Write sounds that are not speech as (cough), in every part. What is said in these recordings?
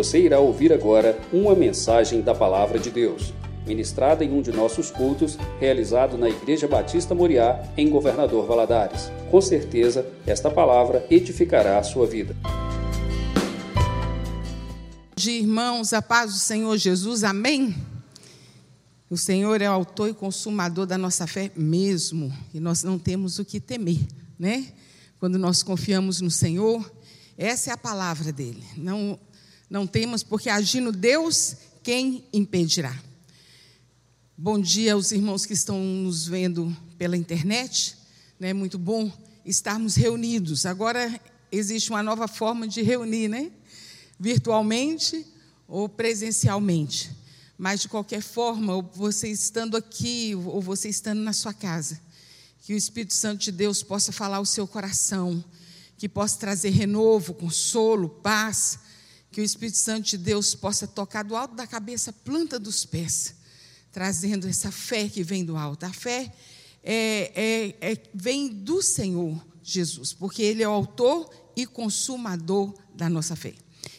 Você irá ouvir agora uma mensagem da Palavra de Deus, ministrada em um de nossos cultos, realizado na Igreja Batista Moriá, em Governador Valadares. Com certeza, esta palavra edificará a sua vida. De irmãos, a paz do Senhor Jesus, amém? O Senhor é o autor e consumador da nossa fé mesmo, e nós não temos o que temer, né? Quando nós confiamos no Senhor, essa é a palavra dele. Não, não temos, porque agindo Deus, quem impedirá? Bom dia aos irmãos que estão nos vendo pela internet. É né? muito bom estarmos reunidos. Agora existe uma nova forma de reunir, né? Virtualmente ou presencialmente. Mas, de qualquer forma, você estando aqui ou você estando na sua casa, que o Espírito Santo de Deus possa falar ao seu coração, que possa trazer renovo, consolo, paz, que o Espírito Santo de Deus possa tocar do alto da cabeça planta dos pés, trazendo essa fé que vem do alto. A fé é, é, é, vem do Senhor Jesus, porque Ele é o autor e consumador da nossa fé.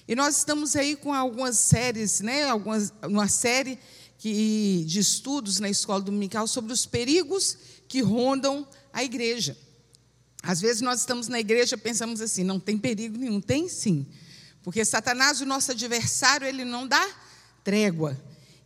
E nós estamos aí com algumas séries, né, algumas, uma série que, de estudos na escola dominical sobre os perigos que rondam a igreja. Às vezes nós estamos na igreja pensamos assim, não tem perigo nenhum. Tem sim. Porque Satanás, o nosso adversário, ele não dá trégua.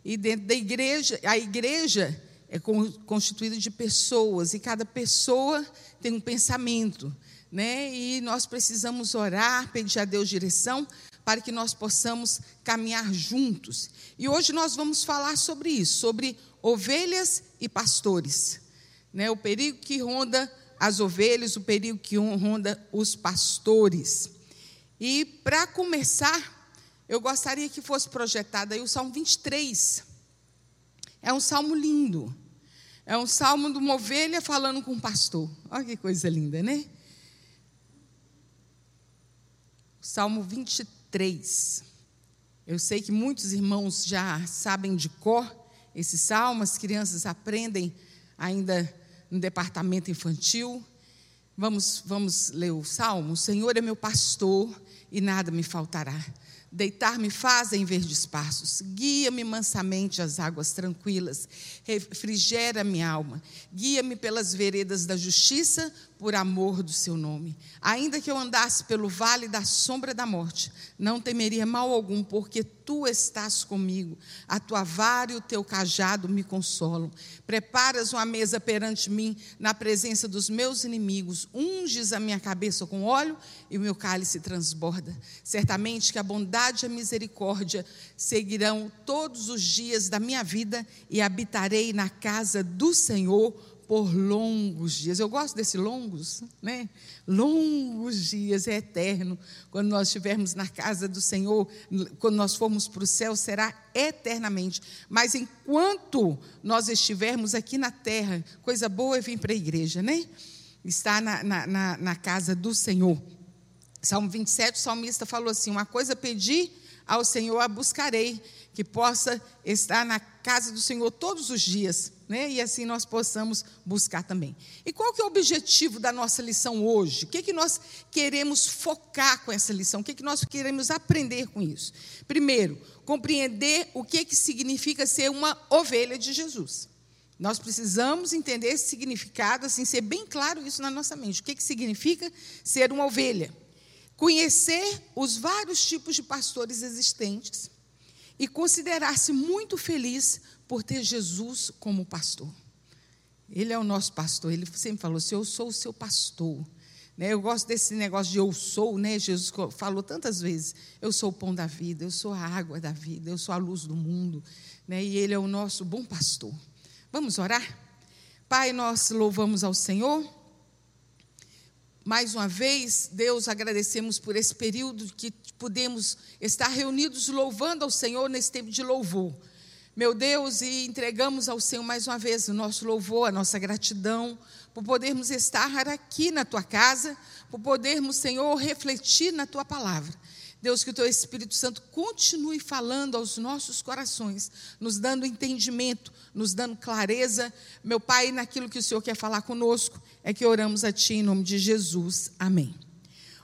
E dentro da igreja, a igreja é constituída de pessoas, e cada pessoa tem um pensamento. Né? E nós precisamos orar, pedir a Deus direção para que nós possamos caminhar juntos. E hoje nós vamos falar sobre isso, sobre ovelhas e pastores. Né? O perigo que ronda as ovelhas, o perigo que ronda os pastores. E para começar, eu gostaria que fosse projetado aí o Salmo 23. É um salmo lindo. É um salmo de uma ovelha falando com um pastor. Olha que coisa linda, né? Salmo 23. 3. Eu sei que muitos irmãos já sabem de cor esse salmo, as crianças aprendem ainda no departamento infantil. Vamos, vamos ler o salmo? O Senhor é meu pastor e nada me faltará. Deitar-me faz em verdes passos, guia-me mansamente às águas tranquilas, refrigera minha alma, guia-me pelas veredas da justiça, por amor do seu nome. Ainda que eu andasse pelo vale da sombra da morte, não temeria mal algum, porque tu estás comigo. A tua vara e o teu cajado me consolam. Preparas uma mesa perante mim, na presença dos meus inimigos. Unges a minha cabeça com óleo e o meu cálice transborda. Certamente que a bondade e a misericórdia seguirão todos os dias da minha vida e habitarei na casa do Senhor por longos dias. Eu gosto desse longos, né? Longos dias, é eterno. Quando nós estivermos na casa do Senhor, quando nós formos para o céu, será eternamente. Mas enquanto nós estivermos aqui na terra, coisa boa é vir para a igreja, né? Estar na, na, na, na casa do Senhor. Salmo 27, o salmista falou assim: Uma coisa pedi ao Senhor, a buscarei, que possa estar na casa do Senhor todos os dias né? e assim nós possamos buscar também. E qual que é o objetivo da nossa lição hoje? O que, que nós queremos focar com essa lição? O que, que nós queremos aprender com isso? Primeiro, compreender o que, que significa ser uma ovelha de Jesus. Nós precisamos entender esse significado, assim, ser bem claro isso na nossa mente. O que, que significa ser uma ovelha? Conhecer os vários tipos de pastores existentes e considerar-se muito feliz por ter Jesus como pastor. Ele é o nosso pastor. Ele sempre falou assim: Eu sou o seu pastor. Né? Eu gosto desse negócio de eu sou, né? Jesus falou tantas vezes: Eu sou o pão da vida, eu sou a água da vida, eu sou a luz do mundo. Né? E Ele é o nosso bom pastor. Vamos orar? Pai, nós louvamos ao Senhor. Mais uma vez, Deus, agradecemos por esse período que podemos estar reunidos louvando ao Senhor nesse tempo de louvor meu Deus, e entregamos ao Senhor mais uma vez o nosso louvor, a nossa gratidão, por podermos estar aqui na tua casa, por podermos, Senhor, refletir na tua palavra. Deus, que o teu Espírito Santo continue falando aos nossos corações, nos dando entendimento, nos dando clareza, meu Pai, naquilo que o Senhor quer falar conosco, é que oramos a Ti em nome de Jesus. Amém.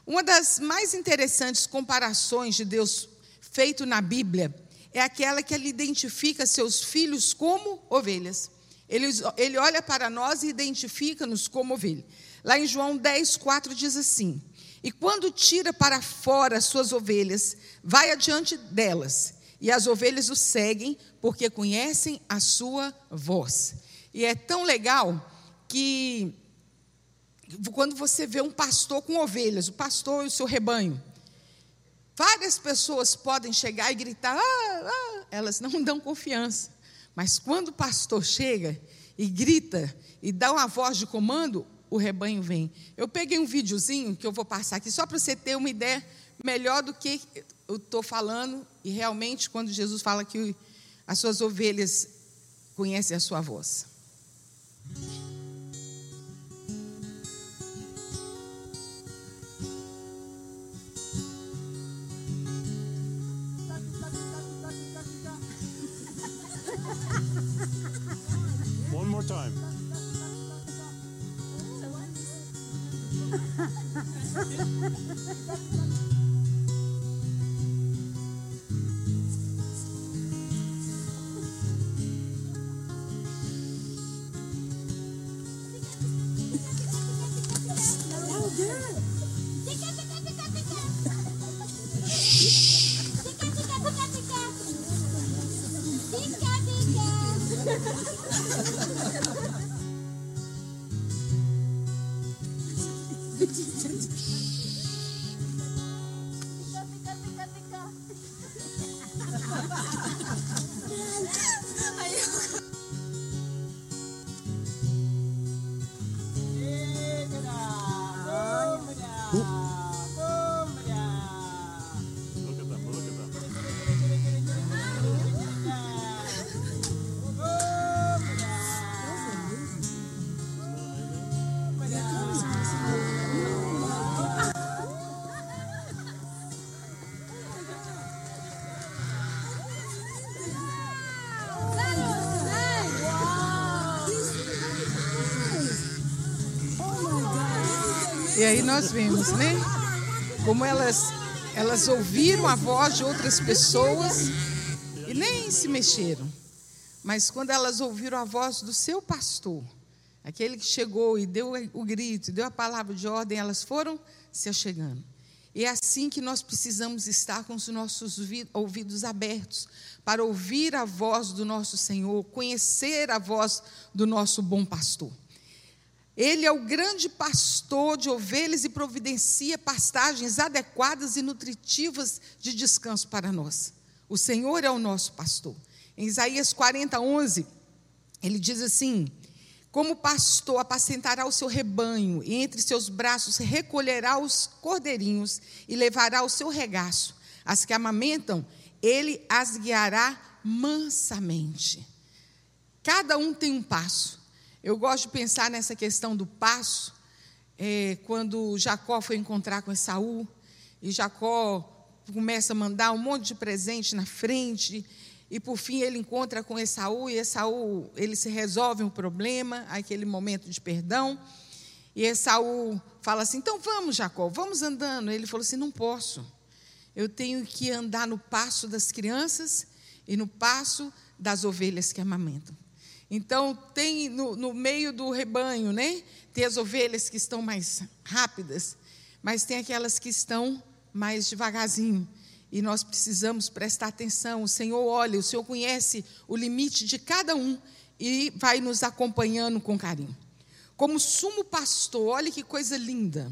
Uma das mais interessantes comparações de Deus feito na Bíblia é aquela que ele identifica seus filhos como ovelhas. Ele, ele olha para nós e identifica-nos como ovelha. Lá em João 10, 4 diz assim: E quando tira para fora as suas ovelhas, vai adiante delas, e as ovelhas o seguem, porque conhecem a sua voz. E é tão legal que quando você vê um pastor com ovelhas, o pastor e o seu rebanho, várias pessoas podem chegar e gritar, ah, ah, elas não dão confiança. Mas quando o pastor chega e grita e dá uma voz de comando, o rebanho vem. Eu peguei um videozinho que eu vou passar aqui só para você ter uma ideia melhor do que eu estou falando e realmente quando Jesus fala que as suas ovelhas conhecem a sua voz. Ha ha ha ha ha! E aí nós vimos, né? Como elas, elas ouviram a voz de outras pessoas e nem se mexeram. Mas quando elas ouviram a voz do seu pastor, aquele que chegou e deu o grito, deu a palavra de ordem, elas foram se achegando. E é assim que nós precisamos estar com os nossos ouvidos abertos para ouvir a voz do nosso Senhor, conhecer a voz do nosso bom pastor. Ele é o grande pastor de ovelhas e providencia pastagens adequadas e nutritivas de descanso para nós. O Senhor é o nosso pastor. Em Isaías 40, 11, ele diz assim: Como pastor apacentará o seu rebanho, e entre seus braços recolherá os cordeirinhos e levará o seu regaço. As que amamentam, ele as guiará mansamente. Cada um tem um passo. Eu gosto de pensar nessa questão do passo, é, quando Jacó foi encontrar com Esaú, e Jacó começa a mandar um monte de presente na frente, e por fim ele encontra com Esaú, e Esaú, ele se resolve um problema, aquele momento de perdão, e Esaú fala assim, então vamos Jacó, vamos andando, ele falou assim, não posso, eu tenho que andar no passo das crianças e no passo das ovelhas que amamentam. Então, tem no, no, meio do rebanho, né? Tem as ovelhas que estão mais rápidas, mas tem aquelas que estão mais devagarzinho. E nós precisamos prestar atenção. O Senhor olha, o Senhor conhece o limite de cada um e vai nos acompanhando com carinho. Como sumo pastor, olha que coisa linda.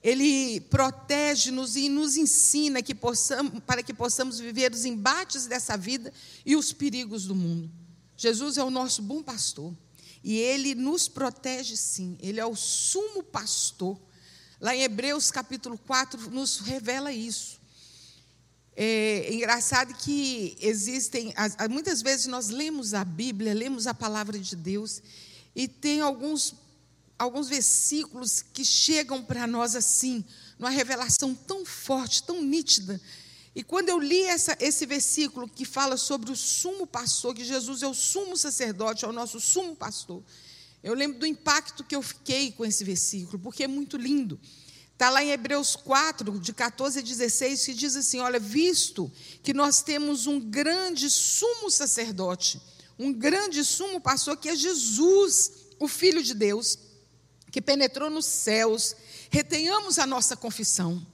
Ele protege-nos e nos ensina que possamos, para que possamos viver os embates dessa vida e os perigos do mundo. Jesus é o nosso bom pastor. E ele nos protege sim. Ele é o sumo pastor. Lá em Hebreus capítulo 4 nos revela isso. É engraçado que existem, muitas vezes nós lemos a Bíblia, lemos a palavra de Deus, e tem alguns, alguns versículos que chegam para nós assim, numa revelação tão forte, tão nítida, e quando eu li essa, esse versículo que fala sobre o sumo pastor, que Jesus é o sumo sacerdote, é o nosso sumo pastor, eu lembro do impacto que eu fiquei com esse versículo, porque é muito lindo. Está lá em Hebreus 4, de 14 a 16, que diz assim: Olha, visto que nós temos um grande sumo sacerdote, um grande sumo pastor, que é Jesus, o Filho de Deus, que penetrou nos céus, retenhamos a nossa confissão.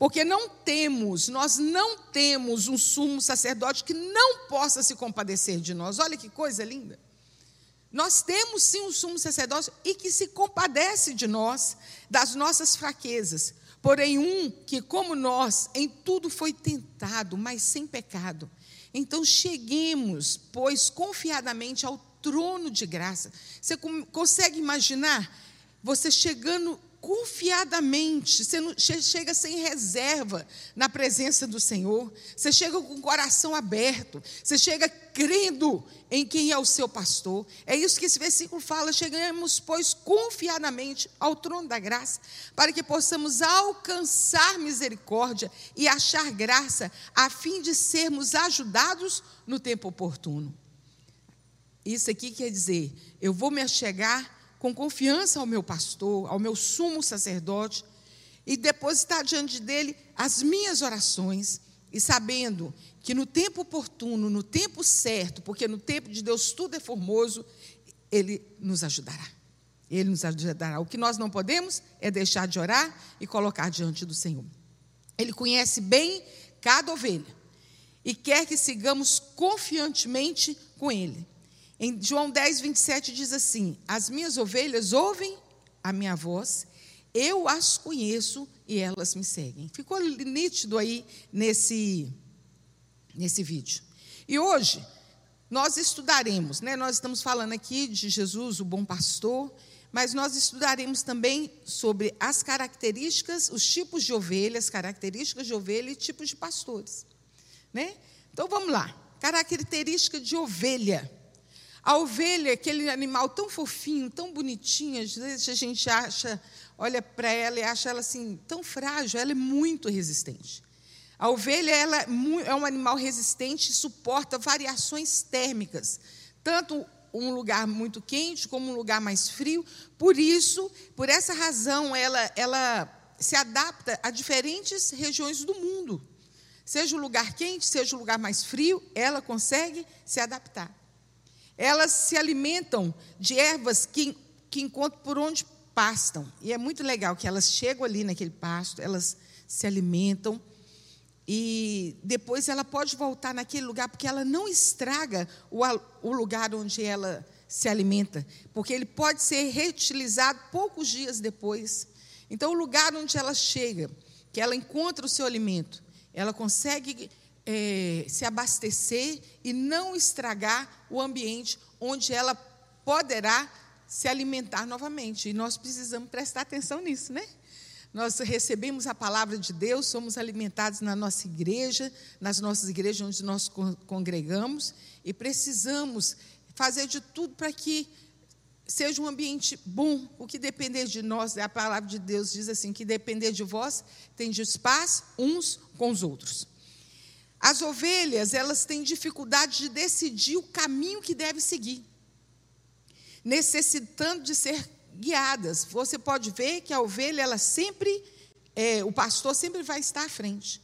Porque não temos, nós não temos um sumo sacerdote que não possa se compadecer de nós. Olha que coisa linda. Nós temos sim um sumo sacerdote e que se compadece de nós, das nossas fraquezas. Porém, um que, como nós, em tudo foi tentado, mas sem pecado. Então, cheguemos, pois, confiadamente ao trono de graça. Você consegue imaginar você chegando confiadamente, você chega sem reserva na presença do Senhor, você chega com o coração aberto, você chega crendo em quem é o seu pastor. É isso que esse versículo fala: chegamos, pois, confiadamente ao trono da graça, para que possamos alcançar misericórdia e achar graça, a fim de sermos ajudados no tempo oportuno. Isso aqui quer dizer, eu vou me achegar com confiança ao meu pastor, ao meu sumo sacerdote, e depositar diante dele as minhas orações, e sabendo que no tempo oportuno, no tempo certo, porque no tempo de Deus tudo é formoso, ele nos ajudará. Ele nos ajudará. O que nós não podemos é deixar de orar e colocar diante do Senhor. Ele conhece bem cada ovelha e quer que sigamos confiantemente com Ele. Em João 10, 27 diz assim: As minhas ovelhas ouvem a minha voz, eu as conheço e elas me seguem. Ficou nítido aí nesse, nesse vídeo. E hoje nós estudaremos, né? Nós estamos falando aqui de Jesus, o bom pastor, mas nós estudaremos também sobre as características, os tipos de ovelhas, características de ovelha e tipos de pastores, né? Então vamos lá. Característica de ovelha. A ovelha, aquele animal tão fofinho, tão bonitinho, às vezes a gente acha, olha para ela e acha ela assim tão frágil, ela é muito resistente. A ovelha ela é, é um animal resistente e suporta variações térmicas, tanto um lugar muito quente como um lugar mais frio. Por isso, por essa razão, ela, ela se adapta a diferentes regiões do mundo. Seja o lugar quente, seja o lugar mais frio, ela consegue se adaptar. Elas se alimentam de ervas que, que encontram por onde pastam. E é muito legal que elas chegam ali naquele pasto, elas se alimentam e depois ela pode voltar naquele lugar, porque ela não estraga o, o lugar onde ela se alimenta, porque ele pode ser reutilizado poucos dias depois. Então, o lugar onde ela chega, que ela encontra o seu alimento, ela consegue é, se abastecer e não estragar o ambiente onde ela poderá se alimentar novamente. E nós precisamos prestar atenção nisso, né? Nós recebemos a palavra de Deus, somos alimentados na nossa igreja, nas nossas igrejas onde nós congregamos, e precisamos fazer de tudo para que seja um ambiente bom. O que depender de nós, a palavra de Deus diz assim: que depender de vós, tem de paz uns com os outros. As ovelhas, elas têm dificuldade de decidir o caminho que deve seguir, necessitando de ser guiadas. Você pode ver que a ovelha, ela sempre, é, o pastor sempre vai estar à frente.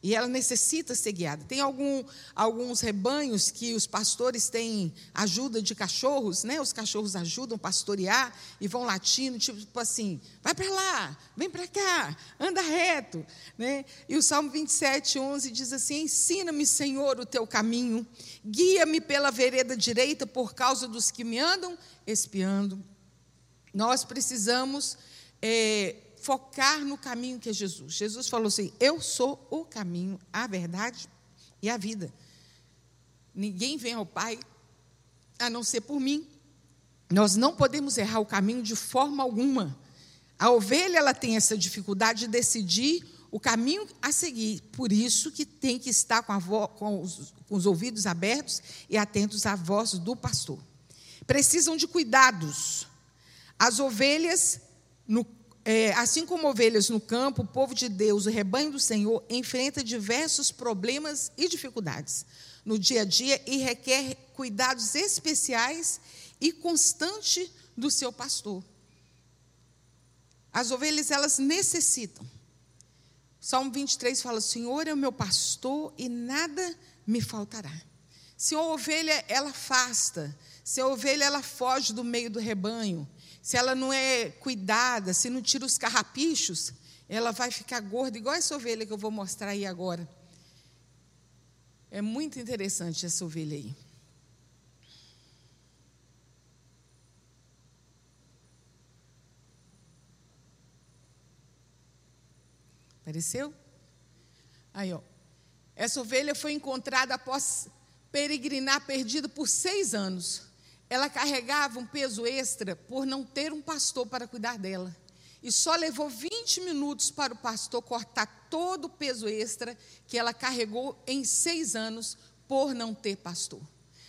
E ela necessita ser guiada. Tem algum, alguns rebanhos que os pastores têm ajuda de cachorros, né? Os cachorros ajudam a pastorear e vão latindo, tipo assim, vai para lá, vem para cá, anda reto. Né? E o Salmo 27, 11 diz assim: Ensina-me, Senhor, o teu caminho, guia-me pela vereda direita por causa dos que me andam espiando. Nós precisamos. É, focar no caminho que é Jesus. Jesus falou assim: Eu sou o caminho, a verdade e a vida. Ninguém vem ao Pai a não ser por mim. Nós não podemos errar o caminho de forma alguma. A ovelha ela tem essa dificuldade de decidir o caminho a seguir. Por isso que tem que estar com, com, os, com os ouvidos abertos e atentos à voz do pastor. Precisam de cuidados. As ovelhas, no é, assim como ovelhas no campo, o povo de Deus, o rebanho do Senhor, enfrenta diversos problemas e dificuldades no dia a dia e requer cuidados especiais e constante do seu pastor. As ovelhas, elas necessitam. Salmo 23 fala: Senhor é o meu pastor e nada me faltará. Se a ovelha ela afasta, se a ovelha ela foge do meio do rebanho, se ela não é cuidada, se não tira os carrapichos, ela vai ficar gorda, igual essa ovelha que eu vou mostrar aí agora. É muito interessante essa ovelha aí. Apareceu? Aí, ó. Essa ovelha foi encontrada após peregrinar perdida por seis anos. Ela carregava um peso extra por não ter um pastor para cuidar dela. E só levou 20 minutos para o pastor cortar todo o peso extra que ela carregou em seis anos por não ter pastor.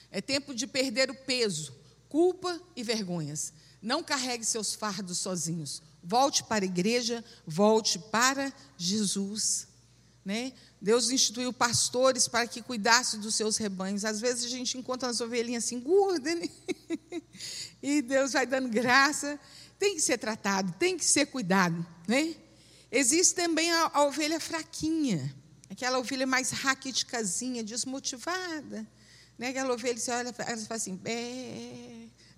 É tempo de perder o peso, culpa e vergonhas. Não carregue seus fardos sozinhos. Volte para a igreja, volte para Jesus. Né? Deus instituiu pastores para que cuidassem dos seus rebanhos. Às vezes a gente encontra umas ovelhinhas assim, gordas, né? (laughs) e Deus vai dando graça. Tem que ser tratado, tem que ser cuidado. Né? Existe também a, a ovelha fraquinha, aquela ovelha mais raquiticazinha, desmotivada. Né? Aquela ovelha, você olha, ela fala assim,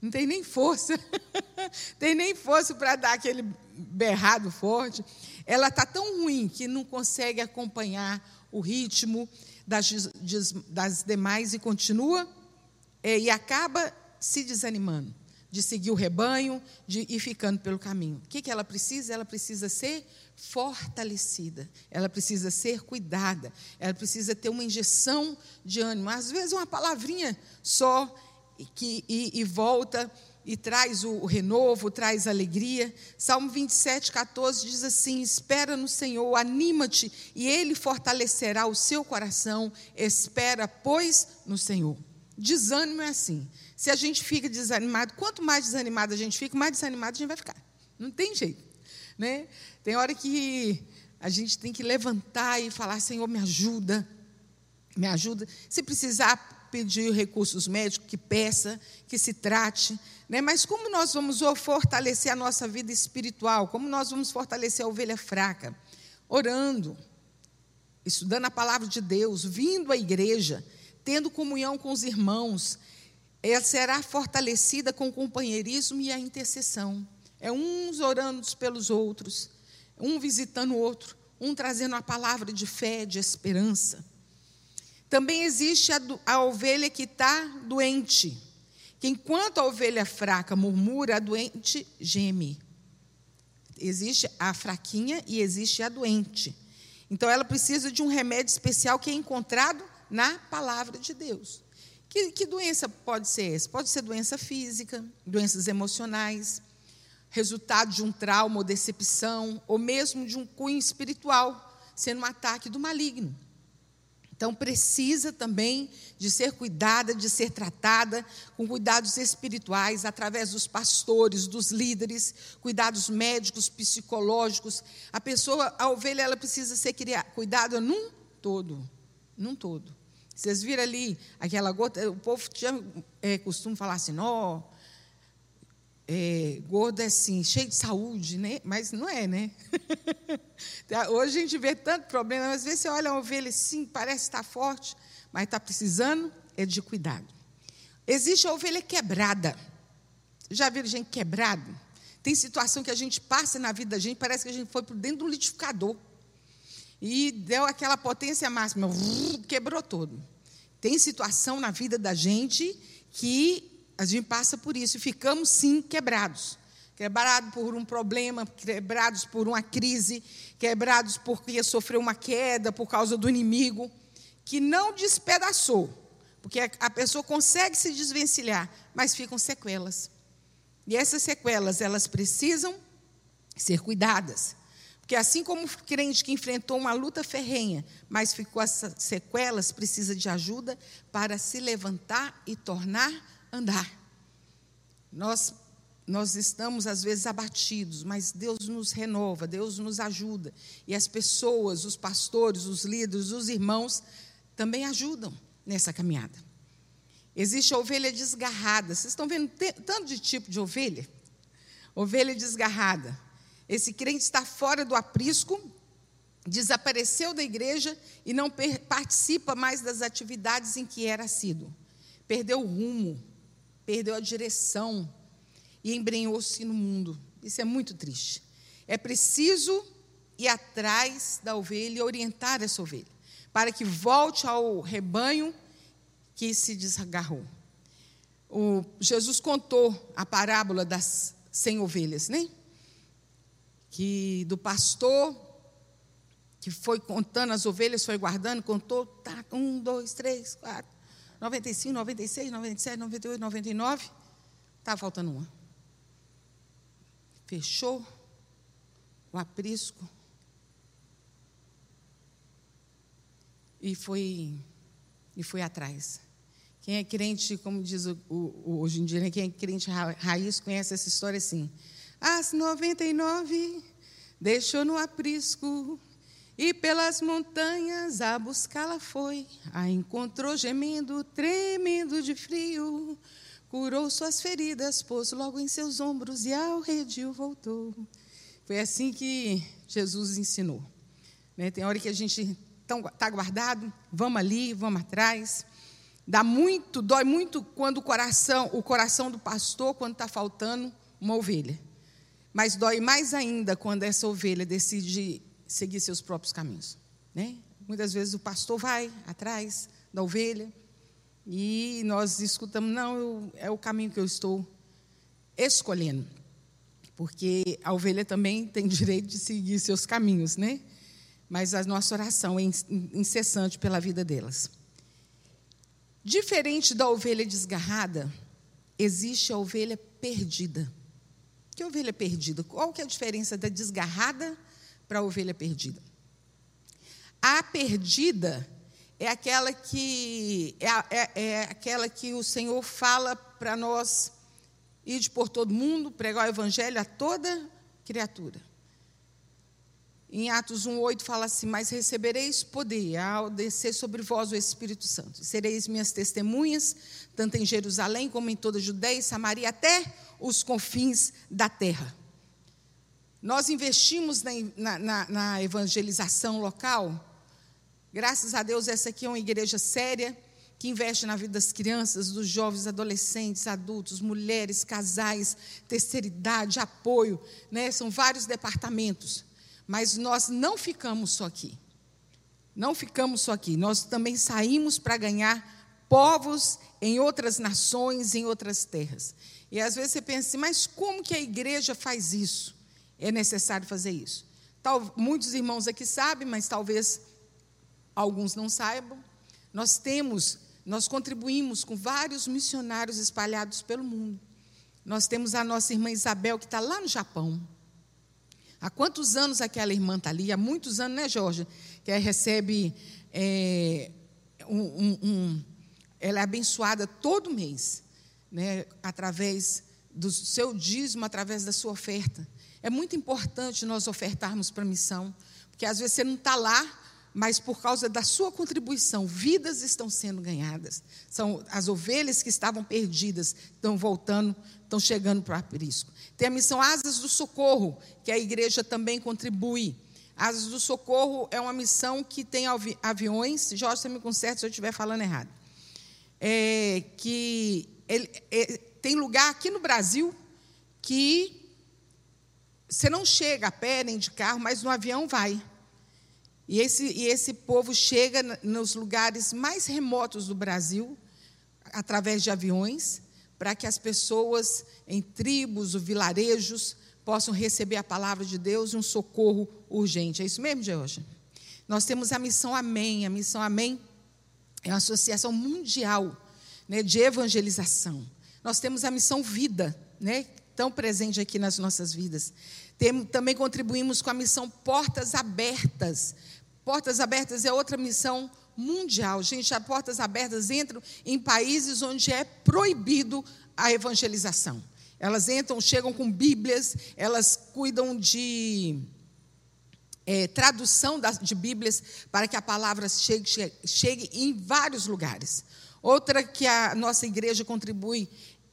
não tem nem força, (laughs) tem nem força para dar aquele berrado forte. Ela está tão ruim que não consegue acompanhar o ritmo das, das demais e continua é, e acaba se desanimando de seguir o rebanho, de ir ficando pelo caminho. O que, que ela precisa? Ela precisa ser fortalecida, ela precisa ser cuidada, ela precisa ter uma injeção de ânimo. Às vezes, uma palavrinha só que, e, e volta e traz o, renovo, traz alegria. Salmo 27, 14 diz assim: Espera no Senhor, anima-te, e Ele fortalecerá o seu coração. Espera, pois, no Senhor. Desânimo é assim. Se a gente fica desanimado, quanto mais desanimado a gente fica, mais desanimado a gente vai ficar. Não tem jeito. Né? Tem hora que a gente tem que levantar e falar: Senhor, me ajuda, me ajuda. Se precisar pedir recursos médicos, que peça, que se trate. Né? Mas como nós vamos fortalecer a nossa vida espiritual? Como nós vamos fortalecer a ovelha fraca? Orando, estudando a palavra de Deus, vindo à igreja, tendo comunhão com os irmãos. Ela será fortalecida com o companheirismo e a intercessão. É uns orando pelos outros, um visitando o outro, um trazendo a palavra de fé, de esperança. Também existe a, a ovelha que está doente, que enquanto a ovelha fraca murmura, a doente geme. Existe a fraquinha e existe a doente. Então ela precisa de um remédio especial que é encontrado na palavra de Deus. Que, que doença pode ser essa? Pode ser doença física, doenças emocionais, resultado de um trauma ou decepção, ou mesmo de um cunho espiritual, sendo um ataque do maligno. Então, precisa também de ser cuidada, de ser tratada com cuidados espirituais, através dos pastores, dos líderes, cuidados médicos, psicológicos. A pessoa, a ovelha, ela precisa ser cuidada num todo. Num todo. Vocês viram ali aquela gota, o povo tinha, é, costuma falar assim, ó, oh, é, gordo é assim, cheio de saúde, né? mas não é, né? Tá, (laughs) hoje a gente vê tanto problema, às vezes você olha uma ovelha assim, parece estar forte, mas está precisando é de cuidado. Existe a ovelha quebrada. Já viram gente quebrada? Tem situação que a gente passa na vida da gente, parece que a gente foi por dentro do liquidificador. E deu aquela potência máxima, quebrou todo. Tem situação na vida da gente que a gente passa por isso e ficamos sim quebrados. Quebrados por um problema, quebrados por uma crise, quebrados porque sofreu uma queda por causa do inimigo, que não despedaçou, porque a pessoa consegue se desvencilhar, mas ficam sequelas. E essas sequelas, elas precisam ser cuidadas. Porque assim como o crente que enfrentou uma luta ferrenha, mas ficou as sequelas, precisa de ajuda para se levantar e tornar andar. Nós, nós estamos, às vezes, abatidos, mas Deus nos renova, Deus nos ajuda. E as pessoas, os pastores, os líderes, os irmãos, também ajudam nessa caminhada. Existe a ovelha desgarrada. Vocês estão vendo tanto de tipo de ovelha? Ovelha desgarrada. Esse crente está fora do aprisco, desapareceu da igreja e não participa mais das atividades em que era sido. Perdeu o rumo, perdeu a direção e embrenhou-se no mundo. Isso é muito triste. É preciso ir atrás da ovelha e orientar essa ovelha, para que volte ao rebanho que se desagarrou. O, Jesus contou a parábola das cem ovelhas, né? Que do pastor que foi contando as ovelhas, foi guardando, contou, tá, um, dois, três, quatro, 95, 96, 97, 98, 99, estava faltando uma. Fechou o aprisco e foi, e foi atrás. Quem é crente, como diz o, o, hoje em dia, né? quem é crente raiz conhece essa história assim. As 99 deixou no aprisco e pelas montanhas a buscá-la foi. A encontrou gemendo, tremendo de frio. Curou suas feridas, pôs logo em seus ombros e ao redil voltou. Foi assim que Jesus ensinou. Né? Tem hora que a gente está guardado, vamos ali, vamos atrás. Dá muito, dói muito quando o coração, o coração do pastor, quando está faltando uma ovelha. Mas dói mais ainda quando essa ovelha decide seguir seus próprios caminhos. Né? Muitas vezes o pastor vai atrás da ovelha e nós escutamos, não, eu, é o caminho que eu estou escolhendo. Porque a ovelha também (laughs) tem direito de seguir seus caminhos, né? Mas a nossa oração é incessante pela vida delas. Diferente da ovelha desgarrada, existe a ovelha perdida. Que ovelha perdida? Qual que é a diferença da desgarrada para a ovelha perdida? A perdida é aquela que é, é, é aquela que o Senhor fala para nós ir por todo mundo, pregar o evangelho a toda criatura. Em Atos 1,8 fala assim: Mas recebereis poder ao descer sobre vós o Espírito Santo. Sereis minhas testemunhas, tanto em Jerusalém como em toda a Judéia e Samaria, até os confins da terra. Nós investimos na, na, na evangelização local. Graças a Deus, essa aqui é uma igreja séria, que investe na vida das crianças, dos jovens, adolescentes, adultos, mulheres, casais, terceira idade, apoio. Né? São vários departamentos. Mas nós não ficamos só aqui. Não ficamos só aqui. Nós também saímos para ganhar povos em outras nações, em outras terras. E às vezes você pensa assim, mas como que a igreja faz isso? É necessário fazer isso. Tal, muitos irmãos aqui sabem, mas talvez alguns não saibam. Nós temos, nós contribuímos com vários missionários espalhados pelo mundo. Nós temos a nossa irmã Isabel, que está lá no Japão. Há quantos anos aquela irmã está ali? Há muitos anos, né, Jorge? Que ela recebe. É, um, um, um, ela é abençoada todo mês, né, através do seu dízimo, através da sua oferta. É muito importante nós ofertarmos para a missão, porque às vezes você não está lá, mas por causa da sua contribuição, vidas estão sendo ganhadas. São as ovelhas que estavam perdidas, estão voltando, estão chegando para o aprisco. Tem a missão Asas do Socorro, que a igreja também contribui. Asas do Socorro é uma missão que tem avi aviões, Jorge, você me conserta se eu estiver falando errado. É, que ele, é, tem lugar aqui no Brasil que você não chega a pé nem de carro, mas no avião vai. E esse, e esse povo chega nos lugares mais remotos do Brasil, através de aviões, para que as pessoas em tribos, ou vilarejos, possam receber a palavra de Deus e um socorro urgente. É isso mesmo, Georgia? Nós temos a missão Amém. A missão Amém é uma associação mundial né, de evangelização. Nós temos a missão Vida, né, tão presente aqui nas nossas vidas. Também contribuímos com a missão Portas Abertas. Portas Abertas é outra missão mundial. Gente, as portas abertas entram em países onde é proibido a evangelização. Elas entram, chegam com Bíblias, elas cuidam de é, tradução das, de Bíblias para que a palavra chegue, chegue, chegue em vários lugares. Outra que a nossa igreja contribui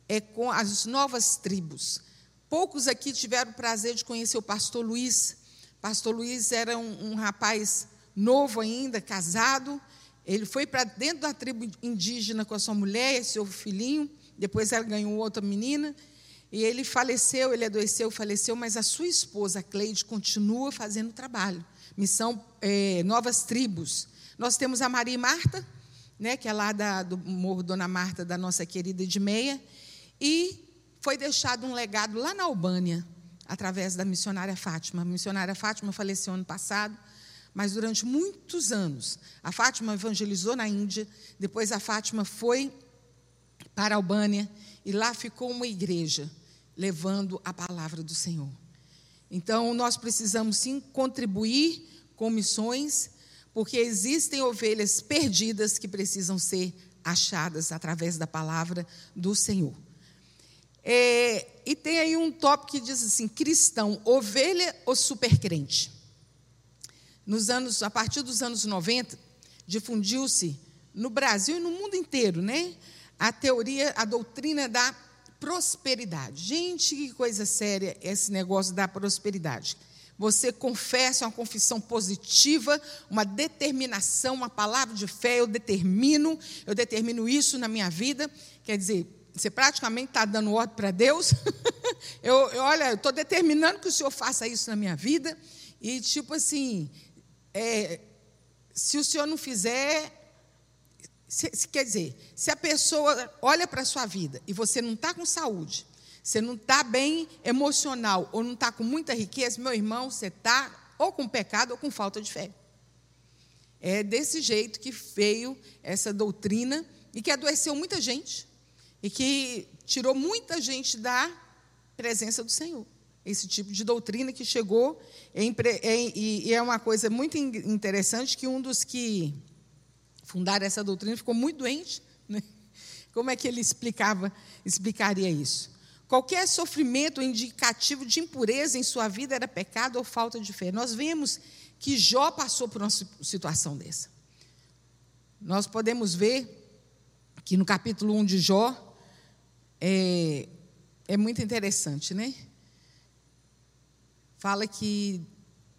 é com as novas tribos. Poucos aqui tiveram o prazer de conhecer o pastor Luiz. Pastor Luiz era um, um rapaz novo ainda, casado. Ele foi para dentro da tribo indígena com a sua mulher seu filhinho. Depois ela ganhou outra menina. E ele faleceu, ele adoeceu, faleceu, mas a sua esposa, Cleide, continua fazendo trabalho. Missão é, Novas Tribos. Nós temos a Maria e Marta, né, que é lá da, do Morro Dona Marta, da nossa querida Edmeia. E foi deixado um legado lá na Albânia, através da missionária Fátima. A missionária Fátima faleceu ano passado, mas durante muitos anos. A Fátima evangelizou na Índia, depois a Fátima foi para a Albânia e lá ficou uma igreja levando a palavra do Senhor. Então, nós precisamos sim contribuir com missões, porque existem ovelhas perdidas que precisam ser achadas através da palavra do Senhor. É, e tem aí um tópico que diz assim: cristão, ovelha ou supercrente? Nos anos, a partir dos anos 90, difundiu-se no Brasil e no mundo inteiro, né? A teoria, a doutrina da prosperidade. Gente, que coisa séria esse negócio da prosperidade. Você confessa uma confissão positiva, uma determinação, uma palavra de fé. Eu determino, eu determino isso na minha vida. Quer dizer, você praticamente está dando ordem para Deus. (laughs) eu, eu, olha, eu estou determinando que o Senhor faça isso na minha vida. E, tipo assim, é, se o Senhor não fizer. Se, se, quer dizer, se a pessoa olha para a sua vida e você não está com saúde, você não está bem emocional, ou não está com muita riqueza, meu irmão, você está ou com pecado ou com falta de fé. É desse jeito que veio essa doutrina e que adoeceu muita gente e que tirou muita gente da presença do Senhor. Esse tipo de doutrina que chegou, é, é, e é uma coisa muito interessante que um dos que fundaram essa doutrina ficou muito doente. (laughs) Né? Como é que ele explicava, explicaria isso? Qualquer sofrimento indicativo de impureza em sua vida era pecado ou falta de fé. Nós vemos que Jó passou por uma situação dessa. Nós podemos ver que no capítulo 1 de Jó, é, é muito interessante, né? Fala que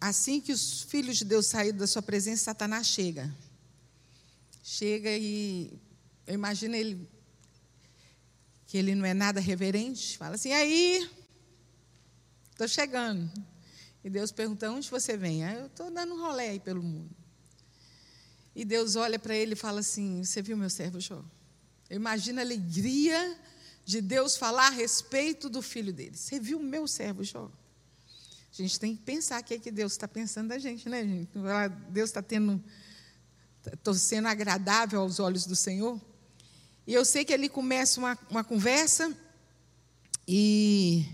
assim que os filhos de Deus saíram da sua presença, Satanás chega. Chega e eu imagino ele que ele não é nada reverente, fala assim: "Aí, estou chegando". E Deus pergunta: "Onde você vem?" Ah, eu estou dando um rolê aí pelo mundo. E Deus olha para ele e fala assim: "Você viu meu servo Jó?" Eu imagino a alegria de Deus falar a respeito do filho dele. Você viu o meu servo Jó? A gente tem que pensar o que, é que Deus está pensando da gente, né, gente? Deus está tendo. Estou sendo agradável aos olhos do Senhor. E eu sei que ele começa uma, uma conversa e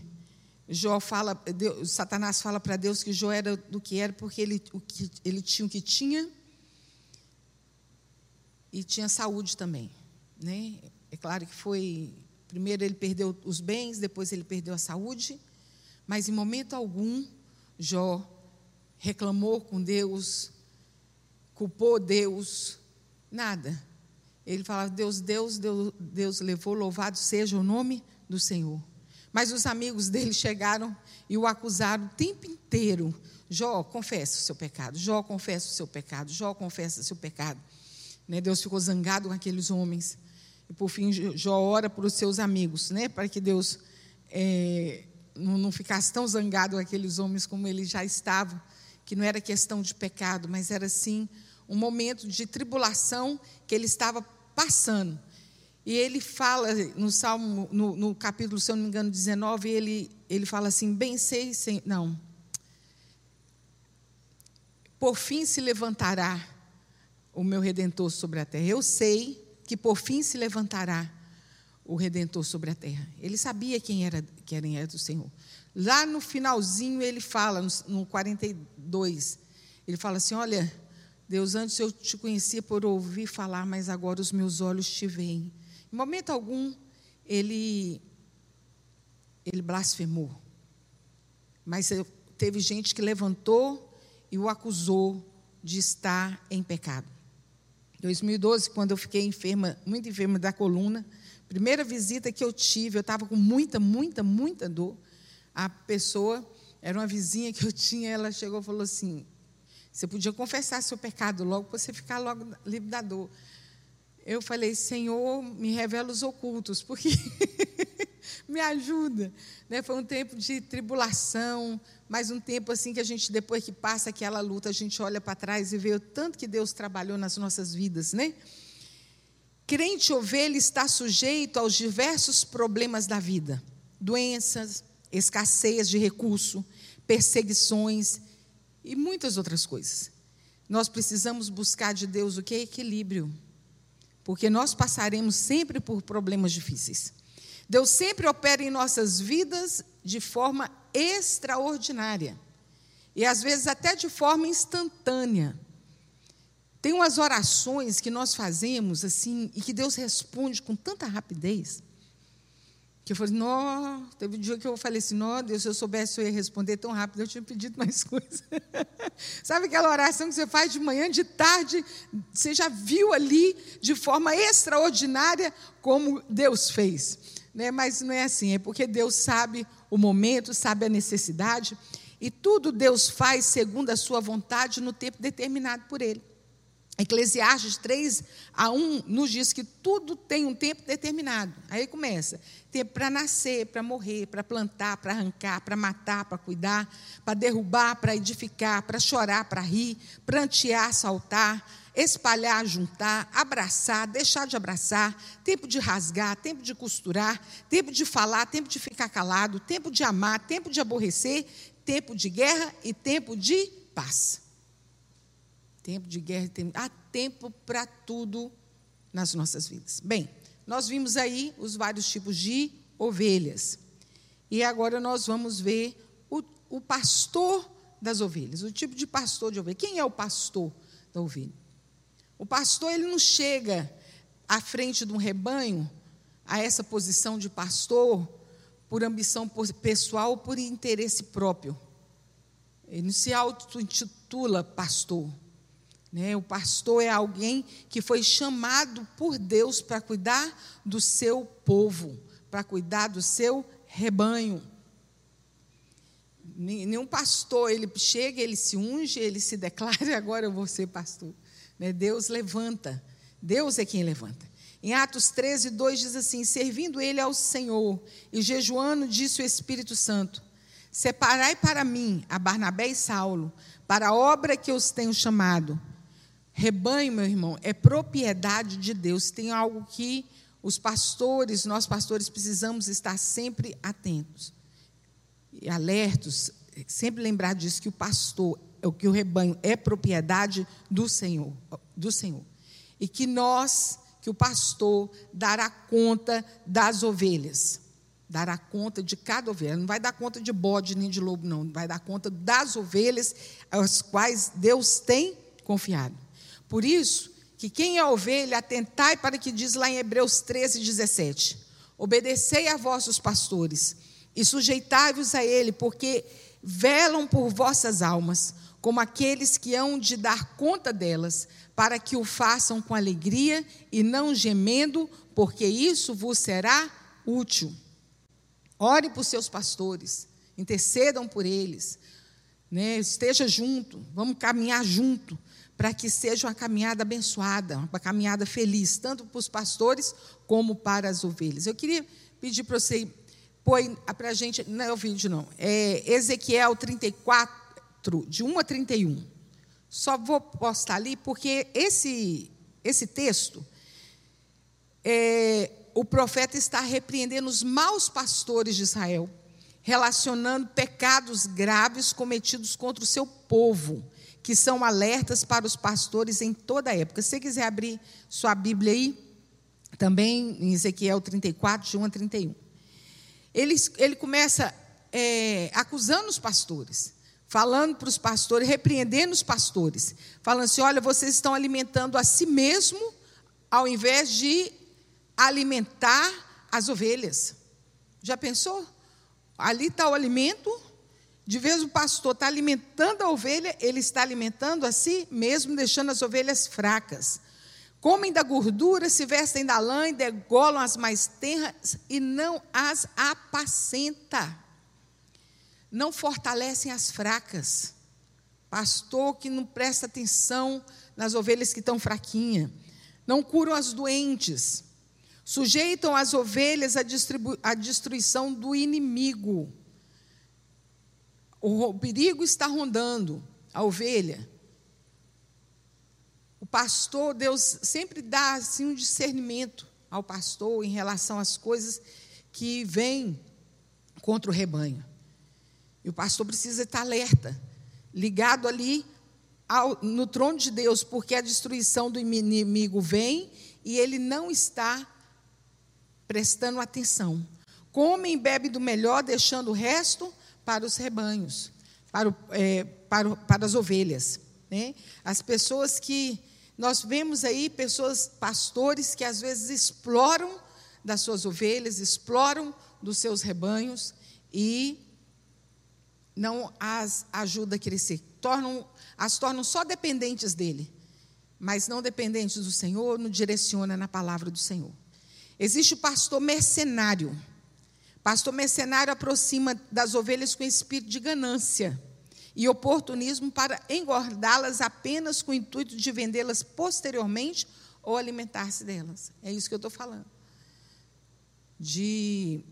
Jó fala, Deus, Satanás fala para Deus que Jó era do que era, porque ele, o que, ele tinha o que tinha e tinha saúde também. Né? É claro que foi Primeiro ele perdeu os bens, depois ele perdeu a saúde, mas em momento algum Jó reclamou com Deus, culpou Deus, nada. Ele falava: Deus, Deus, Deus, Deus levou, louvado seja o nome do Senhor. Mas os amigos dele chegaram e o acusaram o tempo inteiro. Jó, confessa o seu pecado. Jó, confessa o seu pecado. Jó, confessa o seu pecado. Né? Deus ficou zangado com aqueles homens. E por fim, Jó ora para os seus amigos, né? para que Deus é, não, não ficasse tão zangado com aqueles homens como ele já estava, que não era questão de pecado, mas era sim um momento de tribulação que ele estava passando. E ele fala no Salmo, no, no, capítulo, se eu não me engano, 19, ele, ele fala assim: bem sei, sem, não. Por fim se levantará o meu redentor sobre a terra. Eu sei que por fim se levantará o redentor sobre a terra. Ele sabia quem era, quem era do Senhor. Lá no finalzinho ele fala, no 42, ele fala assim: Olha, Deus, antes eu te conhecia por ouvir falar, mas agora os meus olhos te veem. Em momento algum, ele, ele blasfemou. Mas teve gente que levantou e o acusou de estar em pecado. 2012, quando eu fiquei enferma, muito enferma da coluna, primeira visita que eu tive, eu estava com muita, muita, muita dor. a pessoa, era uma vizinha que eu tinha, ela chegou e falou assim: você podia confessar seu pecado logo para você ficar logo livre da dor. Eu falei, Senhor, me revela os ocultos, porque (laughs) me ajuda. Né? Foi um tempo de tribulação, mas um tempo assim que a gente, depois que passa aquela luta, a gente olha para trás e vê o tanto que Deus trabalhou nas nossas vidas, né? Crente ovelha está sujeito aos diversos problemas da vida: doenças, escassez de recurso, perseguições e muitas outras coisas. Nós precisamos buscar de Deus o que equilíbrio, porque nós passaremos sempre por problemas difíceis. Deus sempre opera em nossas vidas de forma extraordinária e às vezes até de forma instantânea. Tem umas orações que nós fazemos assim e que Deus responde com tanta rapidez. Que eu falei, não, teve um dia que eu falei assim, não, Deus, se eu soubesse eu ia responder tão rápido, eu tinha pedido mais (laughs) coisa. Sabe aquela oração que você faz de manhã, de tarde, você já viu ali de forma extraordinária como Deus fez. Né? Mas não é assim, é porque Deus sabe o momento, sabe a necessidade, e tudo Deus faz segundo a sua vontade no tempo determinado por Ele. Eclesiastes 3 a 1 nos diz que tudo tem um tempo determinado. Aí começa: tempo para nascer, para morrer, para plantar, para arrancar, para matar, para cuidar, para derrubar, para edificar, para chorar, para rir, prantear, saltar, espalhar, juntar, abraçar, deixar de abraçar, tempo de rasgar, tempo de costurar, tempo de falar, tempo de ficar calado, tempo de amar, tempo de aborrecer, tempo de guerra e tempo de paz. Tempo de guerra, há tempo para tudo nas nossas vidas. Bem, nós vimos aí os vários tipos de ovelhas. E agora nós vamos ver o, o pastor das ovelhas, o tipo de pastor de ovelha. Quem é o pastor da ovelha? O pastor ele não chega à frente de um rebanho a essa posição de pastor por ambição pessoal ou por interesse próprio. Ele não se auto-intitula pastor. Né? O pastor é alguém que foi chamado por Deus para cuidar do seu povo, para cuidar do seu rebanho. Nenhum pastor, ele chega, ele se unge, ele se (laughs) declara, agora eu vou ser pastor. Né? Deus levanta, Deus é quem levanta. Em Atos 13, 2 diz assim: Servindo ele ao Senhor e jejuando, disse o Espírito Santo: Separai para mim a Barnabé e Saulo, para a obra que os tenho chamado. Rebanho, meu irmão, é propriedade de Deus. Tem algo que os pastores, nós pastores, precisamos estar sempre atentos e alertos, sempre lembrar disso que o pastor, o que o rebanho é propriedade do Senhor, do Senhor. E que nós, que o pastor dará conta das ovelhas. Dará conta de cada ovelha. Não vai dar conta de bode nem de lobo, não. Vai dar conta das ovelhas às quais Deus tem confiado. Por isso, que quem é ovelha, atentai para que diz lá em Hebreus 13, 17. Obedecei a vossos pastores e sujeitai-vos a ele, porque velam por vossas almas, como aqueles que hão de dar conta delas, para que o façam com alegria e não gemendo, porque isso vos será útil. Ore por seus pastores, intercedam por eles, né? esteja junto, vamos caminhar junto, para que seja uma caminhada abençoada, uma caminhada feliz, tanto para os pastores como para as ovelhas. Eu queria pedir para você põe para a gente, não é o vídeo não, é Ezequiel 34, de 1 a 31. Só vou postar ali, porque esse, esse texto, é, o profeta está repreendendo os maus pastores de Israel, relacionando pecados graves cometidos contra o seu povo que são alertas para os pastores em toda a época. Se você quiser abrir sua Bíblia aí, também em Ezequiel 34, de 1 a 31. Ele, ele começa é, acusando os pastores, falando para os pastores, repreendendo os pastores, falando assim: olha, vocês estão alimentando a si mesmo, ao invés de alimentar as ovelhas. Já pensou? Ali está o alimento, de vez o pastor está alimentando a ovelha, ele está alimentando a si mesmo, deixando as ovelhas fracas. Comem da gordura, se vestem da lã e degolam as mais tenras e não as apacenta. não fortalecem as fracas. Pastor que não presta atenção nas ovelhas que estão fraquinhas. Não curam as doentes. Sujeitam as ovelhas à, à destruição do inimigo. O perigo está rondando a ovelha. O pastor, Deus sempre dá assim um discernimento ao pastor em relação às coisas que vêm contra o rebanho. E o pastor precisa estar alerta, ligado ali ao, no trono de Deus, porque a destruição do inimigo vem e ele não está prestando atenção. Come e bebe do melhor, deixando o resto para os rebanhos, para, o, é, para, para as ovelhas. Né? As pessoas que nós vemos aí pessoas, pastores, que às vezes exploram das suas ovelhas, exploram dos seus rebanhos e não as ajuda a crescer, tornam, as tornam só dependentes dele, mas não dependentes do Senhor, não direciona na palavra do Senhor. Existe o pastor mercenário. Pastor mercenário aproxima das ovelhas com espírito de ganância e oportunismo para engordá-las apenas com o intuito de vendê-las posteriormente ou alimentar-se delas. É isso que eu estou falando. De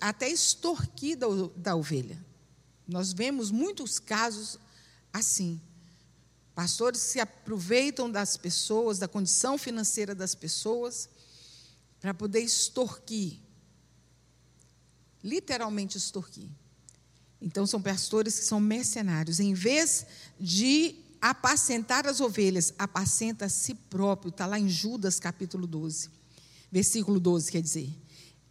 até extorquir da, da ovelha. Nós vemos muitos casos assim. Pastores se aproveitam das pessoas, da condição financeira das pessoas, para poder extorquir. Literalmente extorquir. Então, são pastores que são mercenários. Em vez de apacentar as ovelhas, apacenta a si próprio. Está lá em Judas, capítulo 12. Versículo 12, quer dizer.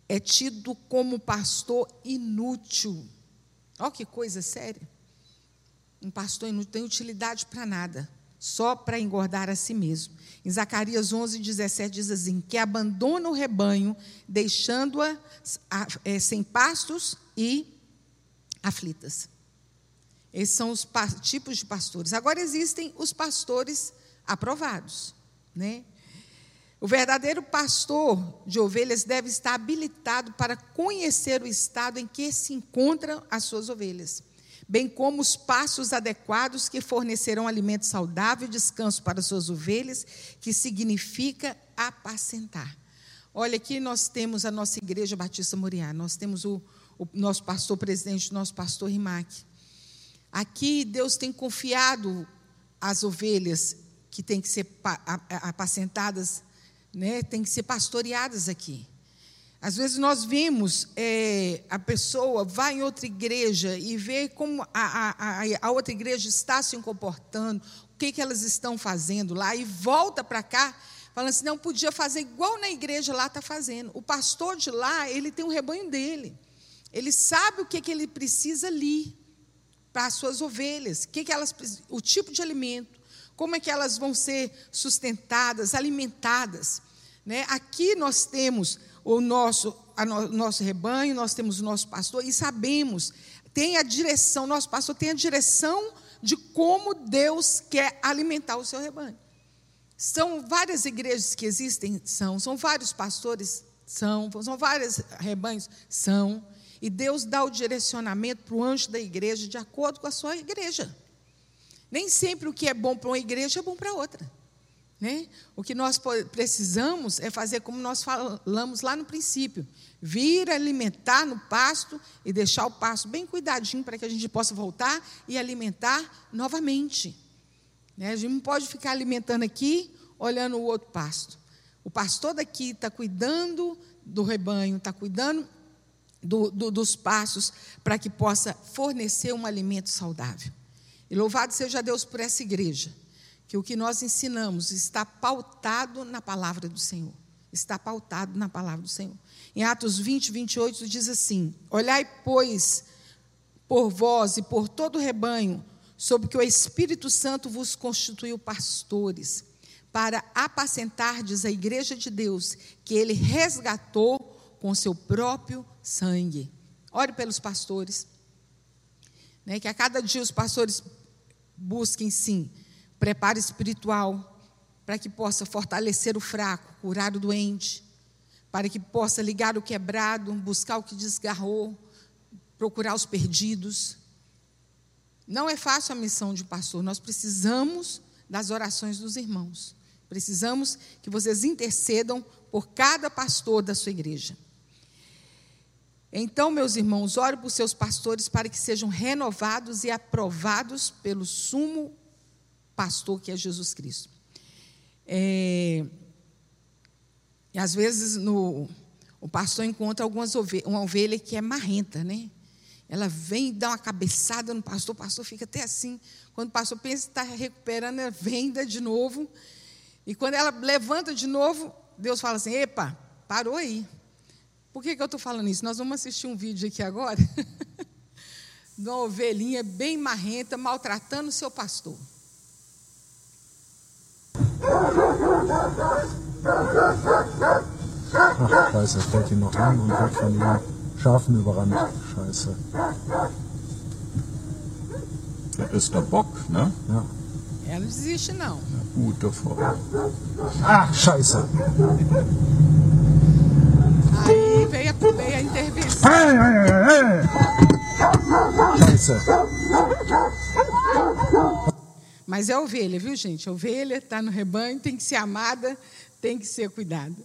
É tido como pastor inútil. Olha que coisa séria. Um pastor inútil tem utilidade para nada, só para engordar a si mesmo. Em Zacarias 11, 17 diz assim: que abandona o rebanho, deixando-a é, sem pastos e aflitas. Esses são os tipos de pastores. Agora existem os pastores aprovados, né? O verdadeiro pastor de ovelhas deve estar habilitado para conhecer o estado em que se encontram as suas ovelhas, bem como os passos adequados que fornecerão alimento saudável e descanso para as suas ovelhas, que significa apacentar. Olha, aqui nós temos a nossa igreja Batista Moriá, nós temos o, o nosso pastor presidente, nosso pastor Rimac. Aqui Deus tem confiado as ovelhas que têm que ser apacentadas, né, têm que ser pastoreadas aqui. Às vezes nós vemos é, a pessoa vai em outra igreja e vê como a, a, a outra igreja está se comportando, o que, que elas estão fazendo lá, e volta para cá falando assim, não podia fazer igual na igreja lá está fazendo. O pastor de lá, ele tem um rebanho dele. Ele sabe o que, que ele precisa ali para as suas ovelhas, o, que, que elas, o tipo de alimento, como é que elas vão ser sustentadas, alimentadas. Né? Aqui nós temos o nosso, no, nosso rebanho, nós temos o nosso pastor e sabemos, tem a direção, nosso pastor tem a direção de como Deus quer alimentar o seu rebanho. São várias igrejas que existem, são, são vários pastores, são, são vários rebanhos, são. E Deus dá o direcionamento para o anjo da igreja de acordo com a sua igreja. Nem sempre o que é bom para uma igreja é bom para outra. Né? O que nós precisamos é fazer como nós falamos lá no princípio: vir alimentar no pasto e deixar o pasto bem cuidadinho para que a gente possa voltar e alimentar novamente. Né? A gente não pode ficar alimentando aqui, olhando o outro pasto. O pastor daqui está cuidando do rebanho, está cuidando do, do, dos passos para que possa fornecer um alimento saudável. E louvado seja Deus por essa igreja, que o que nós ensinamos está pautado na palavra do Senhor. Está pautado na palavra do Senhor. Em Atos 20, 28 diz assim: Olhai, pois, por vós e por todo o rebanho, sobre que o Espírito Santo vos constituiu pastores, para apacentardes a igreja de Deus, que ele resgatou com seu próprio sangue. Ore pelos pastores. Né, que a cada dia os pastores busquem, sim, preparo espiritual, para que possa fortalecer o fraco, curar o doente, para que possa ligar o quebrado, buscar o que desgarrou, procurar os perdidos. Não é fácil a missão de pastor, nós precisamos das orações dos irmãos. Precisamos que vocês intercedam por cada pastor da sua igreja. Então, meus irmãos, ore por seus pastores para que sejam renovados e aprovados pelo sumo pastor que é Jesus Cristo. É, e às vezes no, o pastor encontra algumas ovelhas, uma ovelha que é marrenta, né? Ela vem e dá uma cabeçada no pastor, o pastor fica até assim. Quando o pastor pensa que está recuperando, ela vem de novo. E quando ela levanta de novo, Deus fala assim: Epa, parou aí. Por que, que eu estou falando isso? Nós vamos assistir um vídeo aqui agora (laughs) de uma ovelhinha bem marrenta maltratando o seu pastor. Ach, scheiße, fällt ihn noch an und wird von den Schafen überrannt. Scheiße. Das ist der Bock, ne? Ja. Ela não desiste, não. Gut davor. Ach, scheiße. Aí veio a, veio a intervenção. Hey, hey, hey, hey. Scheiße. Mas é ovelha, viu, gente? Ovelha está no rebanho, tem que ser amada, tem que ser cuidada.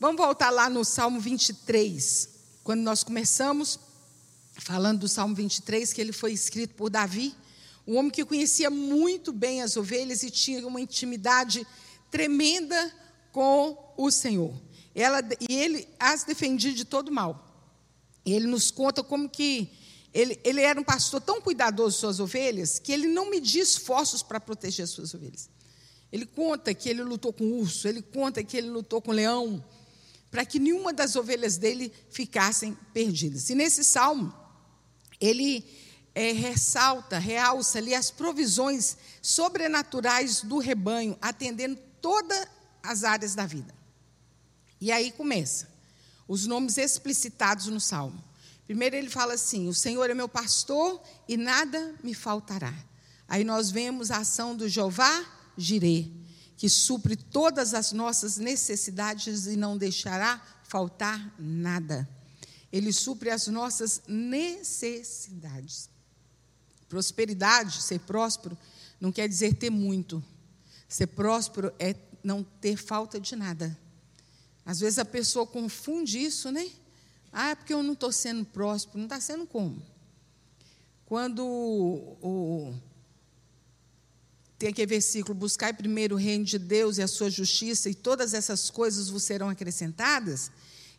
Vamos voltar lá no Salmo 23. Quando nós começamos falando do Salmo 23, que ele foi escrito por Davi, um homem que conhecia muito bem as ovelhas e tinha uma intimidade tremenda com o Senhor. Ela, e ele as defendia de todo mal. Ele nos conta como que ele, ele era um pastor tão cuidadoso de suas ovelhas que ele não media esforços para proteger as suas ovelhas. Ele conta que ele lutou com urso, ele conta que ele lutou com leão, para que nenhuma das ovelhas dele ficassem perdidas. E nesse salmo, ele é, ressalta, realça ali as provisões sobrenaturais do rebanho, atendendo todas as áreas da vida. E aí começa os nomes explicitados no salmo. Primeiro ele fala assim: O Senhor é meu pastor e nada me faltará. Aí nós vemos a ação do Jeová Jirê, que supre todas as nossas necessidades e não deixará faltar nada. Ele supre as nossas necessidades. Prosperidade, ser próspero, não quer dizer ter muito. Ser próspero é não ter falta de nada. Às vezes a pessoa confunde isso, né? Ah, é porque eu não estou sendo próspero. Não está sendo como? Quando o, o, tem aquele versículo: buscai primeiro o reino de Deus e a sua justiça, e todas essas coisas vos serão acrescentadas.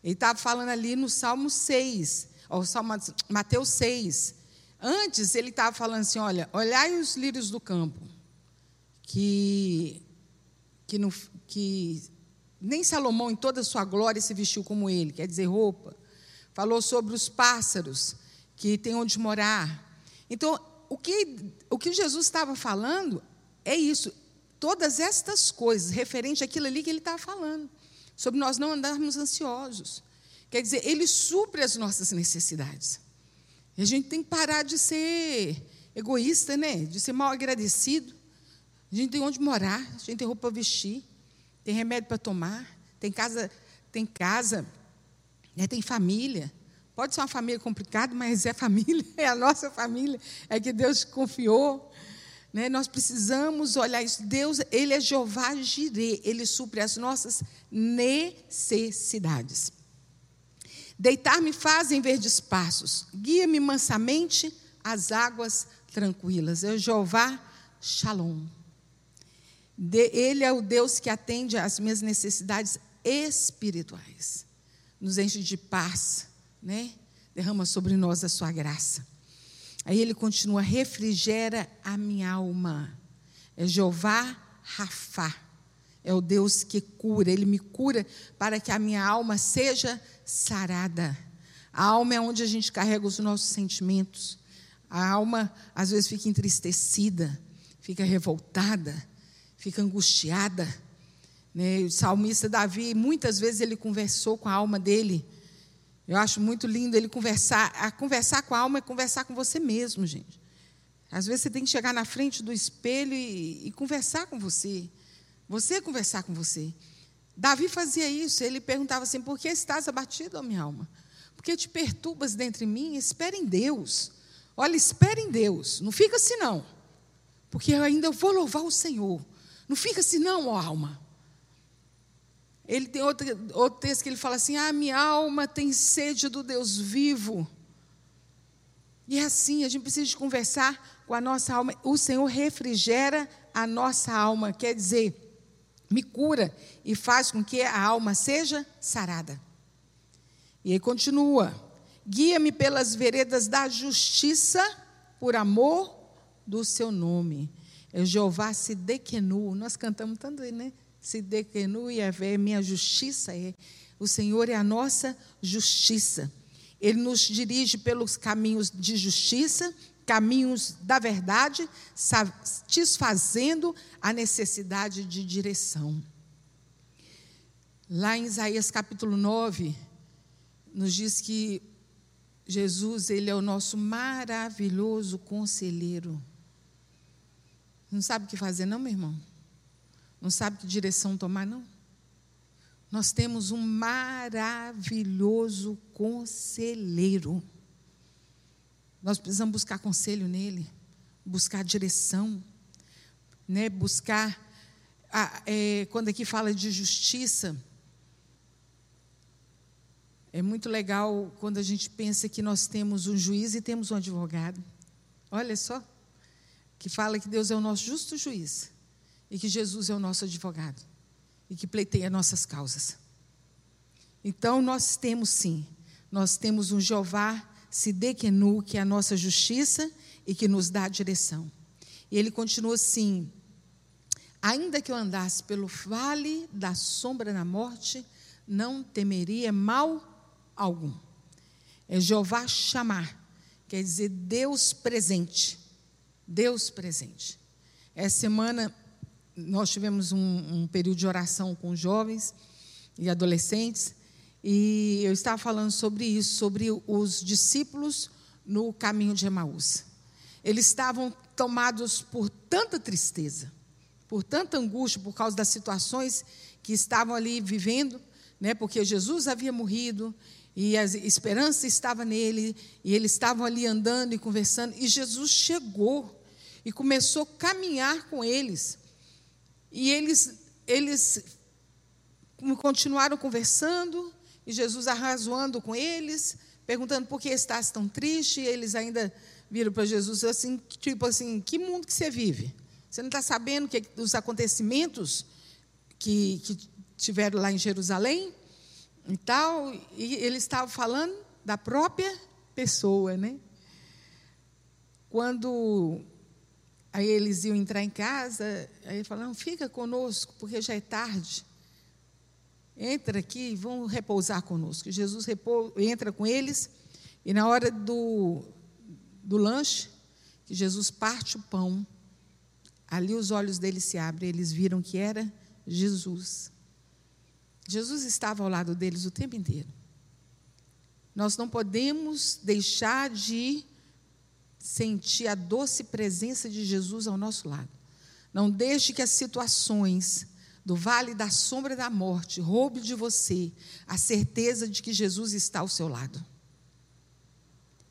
Ele estava falando ali no Salmo 6, ou Salmo, Mateus 6. Antes ele estava falando assim: olha, olhai os lírios do campo, que, que, no, que nem Salomão, em toda a sua glória, se vestiu como ele, quer dizer, roupa. Falou sobre os pássaros que têm onde morar. Então, o que, o que Jesus estava falando é isso. Todas estas coisas, referente àquilo ali que ele estava falando, sobre nós não andarmos ansiosos. Quer dizer, ele supre as nossas necessidades. E a gente tem que parar de ser egoísta, né? De ser mal agradecido. A gente tem onde morar, a gente tem roupa para vestir tem remédio para tomar, tem casa, tem casa, né, tem família. Pode ser uma família complicada, mas é família, (laughs) é a nossa família, é que Deus confiou. Né? Nós precisamos olhar isso. Deus, Ele é Jeová Jirê, Ele supre as nossas necessidades. Deitar-me faz em verdes passos, guia-me mansamente às águas tranquilas. É Jeová Shalom. Ele é o Deus que atende às minhas necessidades espirituais. Nos enche de paz, né? Derrama sobre nós a sua graça. Aí ele continua: refrigera a minha alma. É Jeová Rafá. É o Deus que cura, ele me cura para que a minha alma seja sarada. A alma é onde a gente carrega os nossos sentimentos. A alma às vezes fica entristecida, fica revoltada, fica angustiada. Né? O salmista Davi, muitas vezes ele conversou com a alma dele. Eu acho muito lindo ele conversar. A conversar com a alma é conversar com você mesmo, gente. Às vezes você tem que chegar na frente do espelho e, e conversar com você. Você conversar com você. Davi fazia isso. Ele perguntava assim: Por que estás abatido, minha alma? Porque te perturbas dentro de mim, espera em Deus. Olha, espera em Deus. Não fica assim, não. Porque eu ainda vou louvar o Senhor. Não fica assim, não, ó alma. Ele tem outro, outro texto que ele fala assim: Ah, minha alma tem sede do Deus vivo. E é assim, a gente precisa de conversar com a nossa alma. O Senhor refrigera a nossa alma, quer dizer, me cura e faz com que a alma seja sarada. E aí continua: guia-me pelas veredas da justiça, por amor do seu nome. É Jeová se dequenu. Nós cantamos tanto, né? Se dequenu e é minha justiça é. O Senhor é a nossa justiça. Ele nos dirige pelos caminhos de justiça, caminhos da verdade, satisfazendo a necessidade de direção. Lá em Isaías capítulo 9, nos diz que Jesus, ele é o nosso maravilhoso conselheiro. Não sabe o que fazer, não, meu irmão? Não sabe que direção tomar, não? Nós temos um maravilhoso conselheiro. Nós precisamos buscar conselho nele, buscar direção, né? buscar. A, é, quando aqui fala de justiça, é muito legal quando a gente pensa que nós temos um juiz e temos um advogado. Olha só, que fala que Deus é o nosso justo juiz e que Jesus é o nosso advogado e que pleiteia nossas causas. Então nós temos sim, nós temos um Jeová Sidequenu, que é a nossa justiça e que nos dá a direção. E ele continua assim: ainda que eu andasse pelo vale da sombra da morte, não temeria mal algum. É Jeová chamar, quer dizer Deus presente. Deus presente. Essa semana nós tivemos um, um período de oração com jovens e adolescentes, e eu estava falando sobre isso, sobre os discípulos no caminho de Emaús. Eles estavam tomados por tanta tristeza, por tanta angústia, por causa das situações que estavam ali vivendo, né? porque Jesus havia morrido e a esperança estava nele, e eles estavam ali andando e conversando, e Jesus chegou e começou a caminhar com eles. E eles, eles continuaram conversando, e Jesus arrazoando com eles, perguntando por que estás tão triste, e eles ainda viram para Jesus assim, tipo assim, que mundo que você vive? Você não está sabendo que, os acontecimentos que, que tiveram lá em Jerusalém? e tal, e ele estava falando da própria pessoa, né? Quando aí eles iam entrar em casa, aí ele fica conosco, porque já é tarde. Entra aqui vão repousar conosco. Jesus repou, entra com eles, e na hora do, do lanche, que Jesus parte o pão, ali os olhos deles se abrem, eles viram que era Jesus. Jesus estava ao lado deles o tempo inteiro. Nós não podemos deixar de sentir a doce presença de Jesus ao nosso lado. Não deixe que as situações do vale da sombra da morte roube de você a certeza de que Jesus está ao seu lado.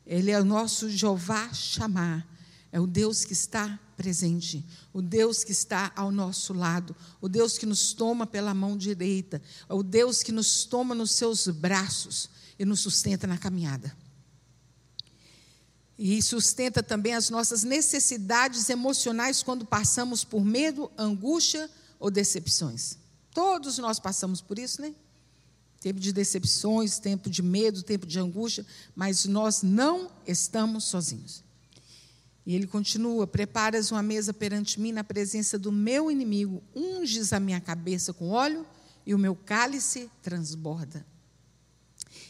Ele é o nosso Jeová chamar, é o Deus que está presente, o Deus que está ao nosso lado, o Deus que nos toma pela mão direita, o Deus que nos toma nos seus braços e nos sustenta na caminhada. E sustenta também as nossas necessidades emocionais quando passamos por medo, angústia ou decepções. Todos nós passamos por isso, né? Tempo de decepções, tempo de medo, tempo de angústia, mas nós não estamos sozinhos. E ele continua: Preparas uma mesa perante mim na presença do meu inimigo, unges a minha cabeça com óleo e o meu cálice transborda.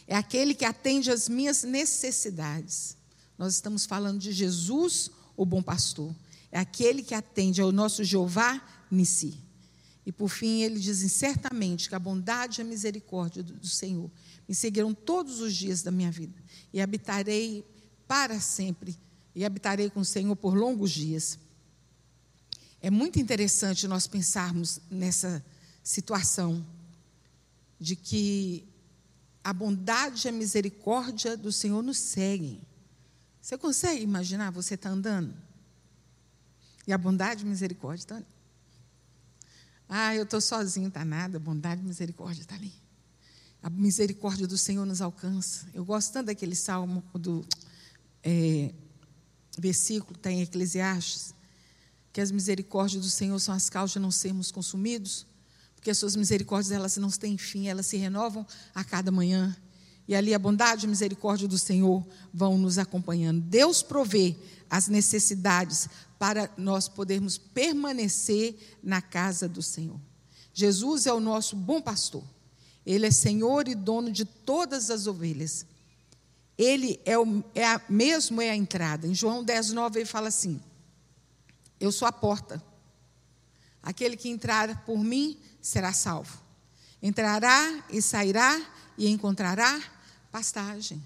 É aquele que atende às minhas necessidades. Nós estamos falando de Jesus, o bom pastor. É aquele que atende ao nosso Jeová Nissi. E por fim ele diz: certamente que a bondade e a misericórdia do Senhor me seguirão todos os dias da minha vida e habitarei para sempre e habitarei com o Senhor por longos dias. É muito interessante nós pensarmos nessa situação de que a bondade e a misericórdia do Senhor nos seguem. Você consegue imaginar você está andando? E a bondade e misericórdia está ali. Ah, eu estou sozinho, está nada, a bondade e misericórdia está ali. A misericórdia do Senhor nos alcança. Eu gosto tanto daquele salmo do é, versículo, está em Eclesiastes, que as misericórdias do Senhor são as causas de não sermos consumidos, porque as suas misericórdias elas não têm fim, elas se renovam a cada manhã. E ali a bondade e a misericórdia do Senhor vão nos acompanhando. Deus provê as necessidades para nós podermos permanecer na casa do Senhor. Jesus é o nosso bom pastor. Ele é Senhor e dono de todas as ovelhas. Ele é, o, é a, mesmo é a entrada. Em João 10, 9, ele fala assim: Eu sou a porta. Aquele que entrar por mim será salvo. Entrará e sairá e encontrará pastagem.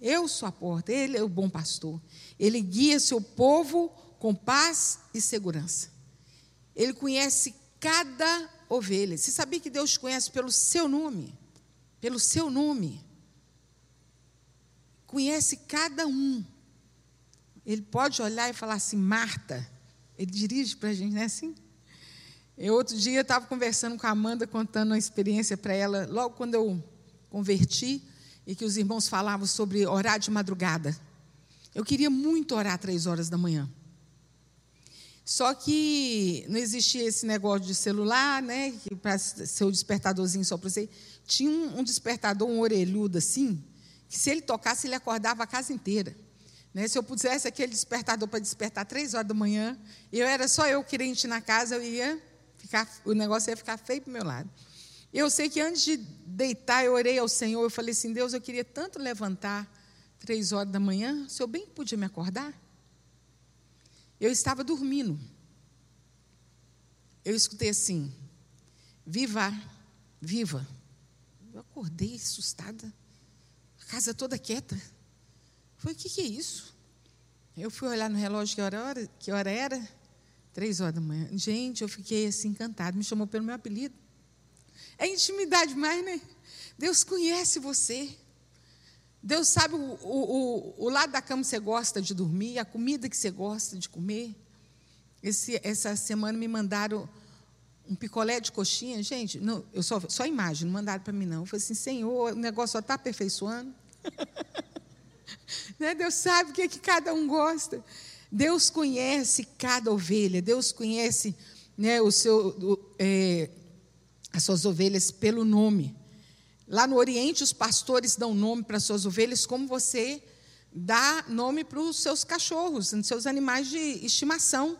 Eu sou a porta, ele é o bom pastor. Ele guia seu povo com paz e segurança. Ele conhece cada ovelha. Você sabia que Deus conhece pelo seu nome? Pelo seu nome. Conhece cada um. Ele pode olhar e falar assim, Marta. Ele dirige para a gente, não é assim? Eu, outro dia, estava conversando com a Amanda, contando uma experiência para ela, logo quando eu converti, e que os irmãos falavam sobre orar de madrugada. Eu queria muito orar três horas da manhã. Só que não existia esse negócio de celular, né? Para ser o despertadorzinho só para você. Tinha um, um, despertador, um orelhudo assim, que se ele tocasse, ele acordava a casa inteira. Né? Se eu pusesse aquele despertador para despertar três horas da manhã, eu era só eu crente na casa, eu ia ficar, o negócio ia ficar feio para o meu lado. Eu sei que antes de deitar, eu orei ao Senhor, eu falei assim, Deus, eu queria tanto levantar três horas da manhã, o Senhor bem podia me acordar? Eu estava dormindo. Eu escutei assim: Viva, viva. Eu acordei assustada, a casa toda quieta. Falei: O que, que é isso? Eu fui olhar no relógio que hora, que hora era? Três horas da manhã. Gente, eu fiquei assim encantada. Me chamou pelo meu apelido. É intimidade mais, né? Deus conhece você. Deus sabe o, o, o, lado da cama que você gosta de dormir, a comida que você gosta de comer. Esse, essa semana me mandaram um picolé de coxinha. Gente, não, eu só, só imagem, não mandaram para mim, não. Eu falei assim, Senhor, o negócio só está aperfeiçoando. (laughs) né? Deus sabe o que, é que cada um gosta. Deus conhece cada ovelha, Deus conhece né, o seu, o, é, as suas ovelhas pelo nome. Lá no Oriente, os pastores dão nome para suas ovelhas, como você dá nome para os seus cachorros, seus animais de estimação.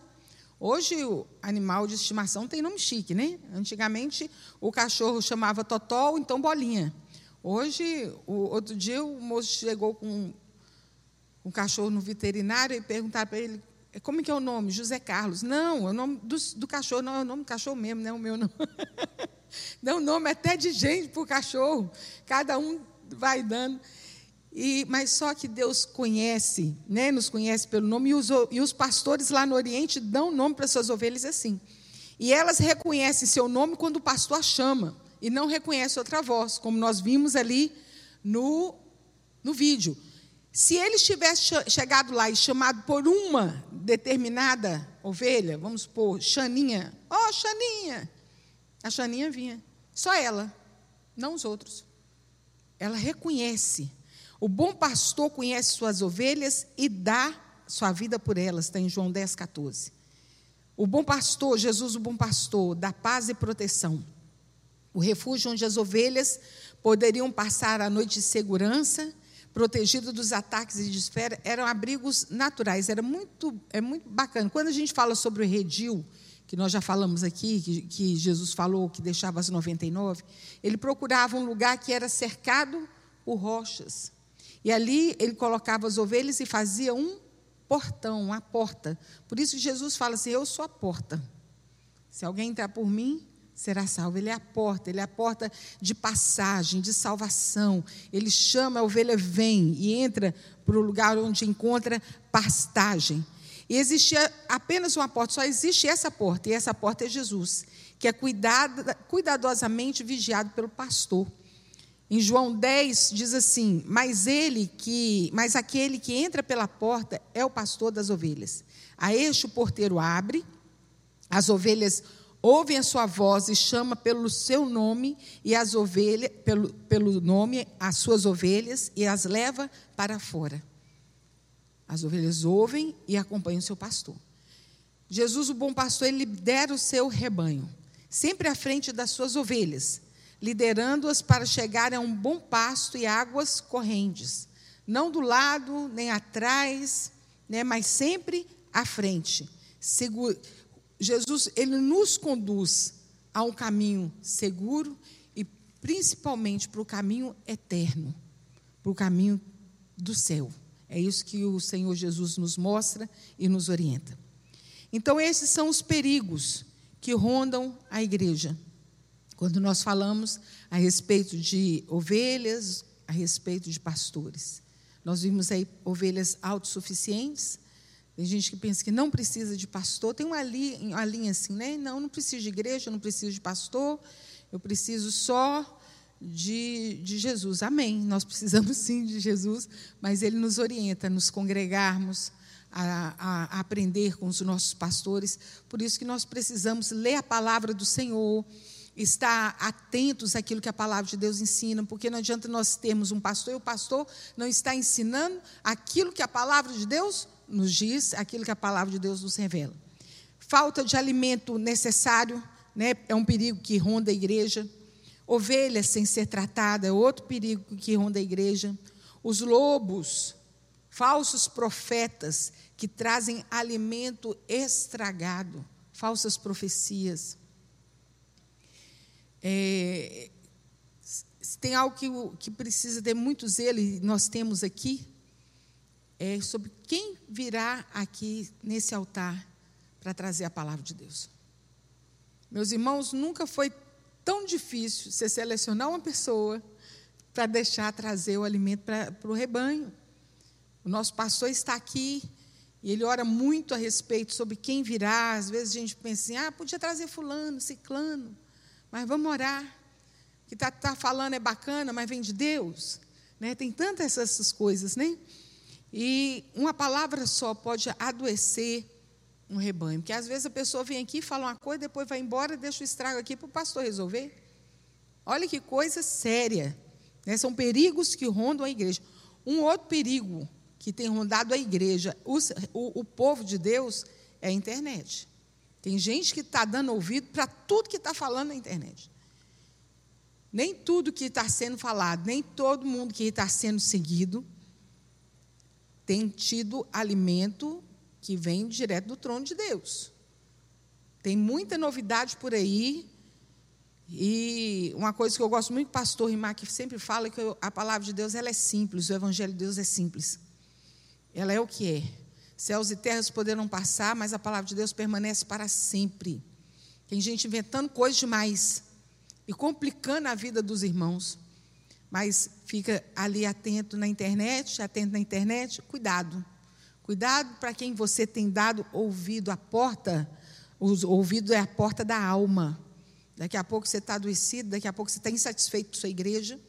Hoje, o animal de estimação tem nome chique, né? Antigamente, o cachorro chamava Totó, então Bolinha. Hoje, o outro dia, o moço chegou com um cachorro no veterinário e perguntaram para ele como é que é o nome? José Carlos. Não, é o nome do, do cachorro, não, é o nome do cachorro mesmo, não é o meu não. (laughs) Dá um nome até de gente para o cachorro. Cada um vai dando. E, mas só que Deus conhece, né, nos conhece pelo nome, e os, e os pastores lá no Oriente dão nome para suas ovelhas assim. E elas reconhecem seu nome quando o pastor a chama, e não reconhece outra voz, como nós vimos ali no, no vídeo. Se ele tivesse chegado lá e chamado por uma determinada ovelha, vamos supor, Xaninha, ó oh, Xaninha, a Xaninha vinha. Só ela, não os outros. Ela reconhece. O bom pastor conhece suas ovelhas e dá sua vida por elas, está em João 10, 14. O bom pastor, Jesus, o bom pastor, dá paz e proteção. O refúgio onde as ovelhas poderiam passar a noite de segurança, protegido dos ataques e de esfera, eram abrigos naturais. Era muito, é muito bacana. Quando a gente fala sobre o redil, que nós já falamos aqui, que, que Jesus falou que deixava as 99, ele procurava um lugar que era cercado por rochas. E ali ele colocava as ovelhas e fazia um portão, uma porta. Por isso Jesus fala assim: Eu sou a porta. Se alguém entrar por mim, será salvo. Ele é a porta, ele é a porta de passagem, de salvação. Ele chama a ovelha, vem e entra para o lugar onde encontra pastagem. E existia apenas uma porta, só existe essa porta, e essa porta é Jesus, que é cuidada, cuidadosamente vigiado pelo pastor. Em João 10 diz assim: "Mas ele que, mas aquele que entra pela porta é o pastor das ovelhas. A este o porteiro abre, as ovelhas ouvem a sua voz e chama pelo seu nome e as ovelhas pelo, pelo nome as suas ovelhas e as leva para fora. As ovelhas ouvem e acompanham o seu pastor. Jesus, o bom pastor, ele lidera o seu rebanho, sempre à frente das suas ovelhas, liderando-as para chegar a um bom pasto e águas correntes, não do lado nem atrás, né, mas sempre à frente. Seguro, Jesus, ele nos conduz a um caminho seguro e principalmente para o caminho eterno, para o caminho do céu. É isso que o Senhor Jesus nos mostra e nos orienta. Então, esses são os perigos que rondam a igreja. Quando nós falamos a respeito de ovelhas, a respeito de pastores. Nós vimos aí ovelhas autossuficientes. Tem gente que pensa que não precisa de pastor. Tem uma linha, uma linha assim, né? Não, não preciso de igreja, não preciso de pastor. Eu preciso só de, de Jesus. Amém. Nós precisamos sim de Jesus, mas Ele nos orienta a nos congregarmos, a, a, a, aprender com os nossos pastores. Por isso que nós precisamos ler a palavra do Senhor, estar atentos àquilo que a palavra de Deus ensina, porque não adianta nós termos um pastor e o pastor não está ensinando aquilo que a palavra de Deus nos diz, aquilo que a palavra de Deus nos revela. Falta de alimento necessário, né, é um perigo que ronda a igreja. Ovelhas sem ser tratada é outro perigo que ronda a igreja. Os lobos, falsos profetas que trazem alimento estragado, falsas profecias. É, tem algo que, que precisa ter muito zelo, e nós temos aqui, é sobre quem virá aqui nesse altar para trazer a palavra de Deus. Meus irmãos, nunca foi tão difícil você selecionar uma pessoa para deixar trazer o alimento para, o rebanho. O nosso pastor está aqui e ele ora muito a respeito sobre quem virá. Às vezes a gente pensa assim, ah, podia trazer fulano, ciclano, mas vamos orar. O que está tá falando é bacana, mas vem de Deus. Né? Tem tantas essas coisas, né? E uma palavra só pode adoecer um rebanho. Porque às vezes a pessoa vem aqui, fala uma coisa, depois vai embora, deixa o estrago aqui para o pastor resolver. Olha que coisa séria. Né? São perigos que rondam a igreja. Um outro perigo que tem rondado a igreja, o, o, o povo de Deus, é a internet. Tem gente que está dando ouvido para tudo que está falando na internet. Nem tudo que está sendo falado, nem todo mundo que está sendo seguido tem tido alimento que vem direto do trono de Deus. Tem muita novidade por aí. E uma coisa que eu gosto muito, pastor Rimac sempre fala, que a palavra de Deus ela é simples, o evangelho de Deus é simples. Ela é o que é. Céus e terras poderão passar, mas a palavra de Deus permanece para sempre. Tem gente inventando coisas demais e complicando a vida dos irmãos. Mas fica ali atento na internet, atento na internet, cuidado. Cuidado para quem você tem dado ouvido, a porta, o ouvido é a porta da alma. Daqui a pouco você está adoecido, daqui a pouco você está insatisfeito com sua igreja.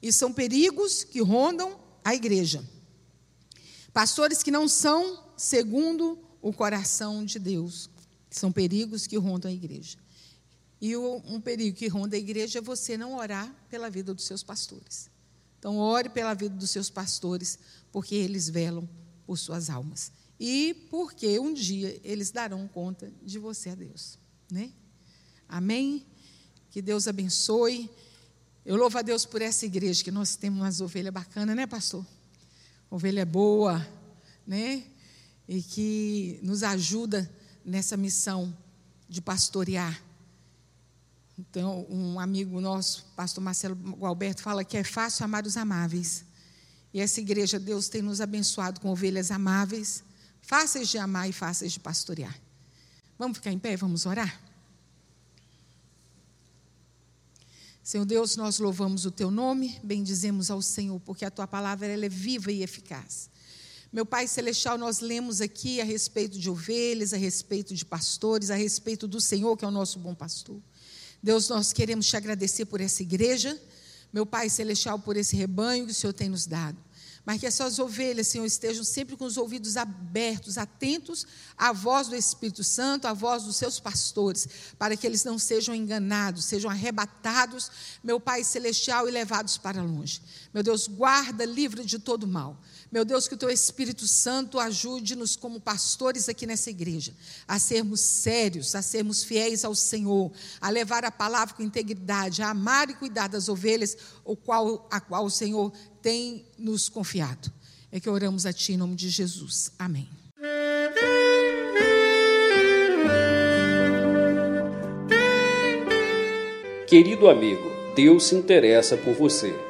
E são perigos que rondam a igreja. Pastores que não são segundo o coração de Deus. São perigos que rondam a igreja. E um perigo que ronda a igreja é você não orar pela vida dos seus pastores. Então, ore pela vida dos seus pastores, porque eles velam por suas almas. E porque um dia eles darão conta de você a Deus. Né? Amém? Que Deus abençoe. Eu louvo a Deus por essa igreja, que nós temos umas ovelhas bacanas, né, pastor? Ovelha boa, né? E que nos ajuda nessa missão de pastorear. Então, um amigo nosso, pastor Marcelo Gualberto, fala que é fácil amar os amáveis. E essa igreja, Deus tem nos abençoado com ovelhas amáveis, fáceis de amar e fáceis de pastorear. Vamos ficar em pé, vamos orar? Senhor Deus, nós louvamos o teu nome, bendizemos ao Senhor, porque a tua palavra ela é viva e eficaz. Meu Pai Celestial, nós lemos aqui a respeito de ovelhas, a respeito de pastores, a respeito do Senhor, que é o nosso bom pastor. Deus, nós queremos te agradecer por essa igreja, meu Pai Celestial, por esse rebanho que o Senhor tem nos dado. Mas que essas ovelhas, Senhor, estejam sempre com os ouvidos abertos, atentos à voz do Espírito Santo, à voz dos seus pastores, para que eles não sejam enganados, sejam arrebatados, meu Pai Celestial, e levados para longe. Meu Deus, guarda, livre de todo mal. Meu Deus, que o teu Espírito Santo ajude-nos como pastores aqui nessa igreja, a sermos sérios, a sermos fiéis ao Senhor, a levar a palavra com integridade, a amar e cuidar das ovelhas, o qual, a qual o Senhor tem nos confiado. É que oramos a Ti em nome de Jesus. Amém. Querido amigo, Deus se interessa por você.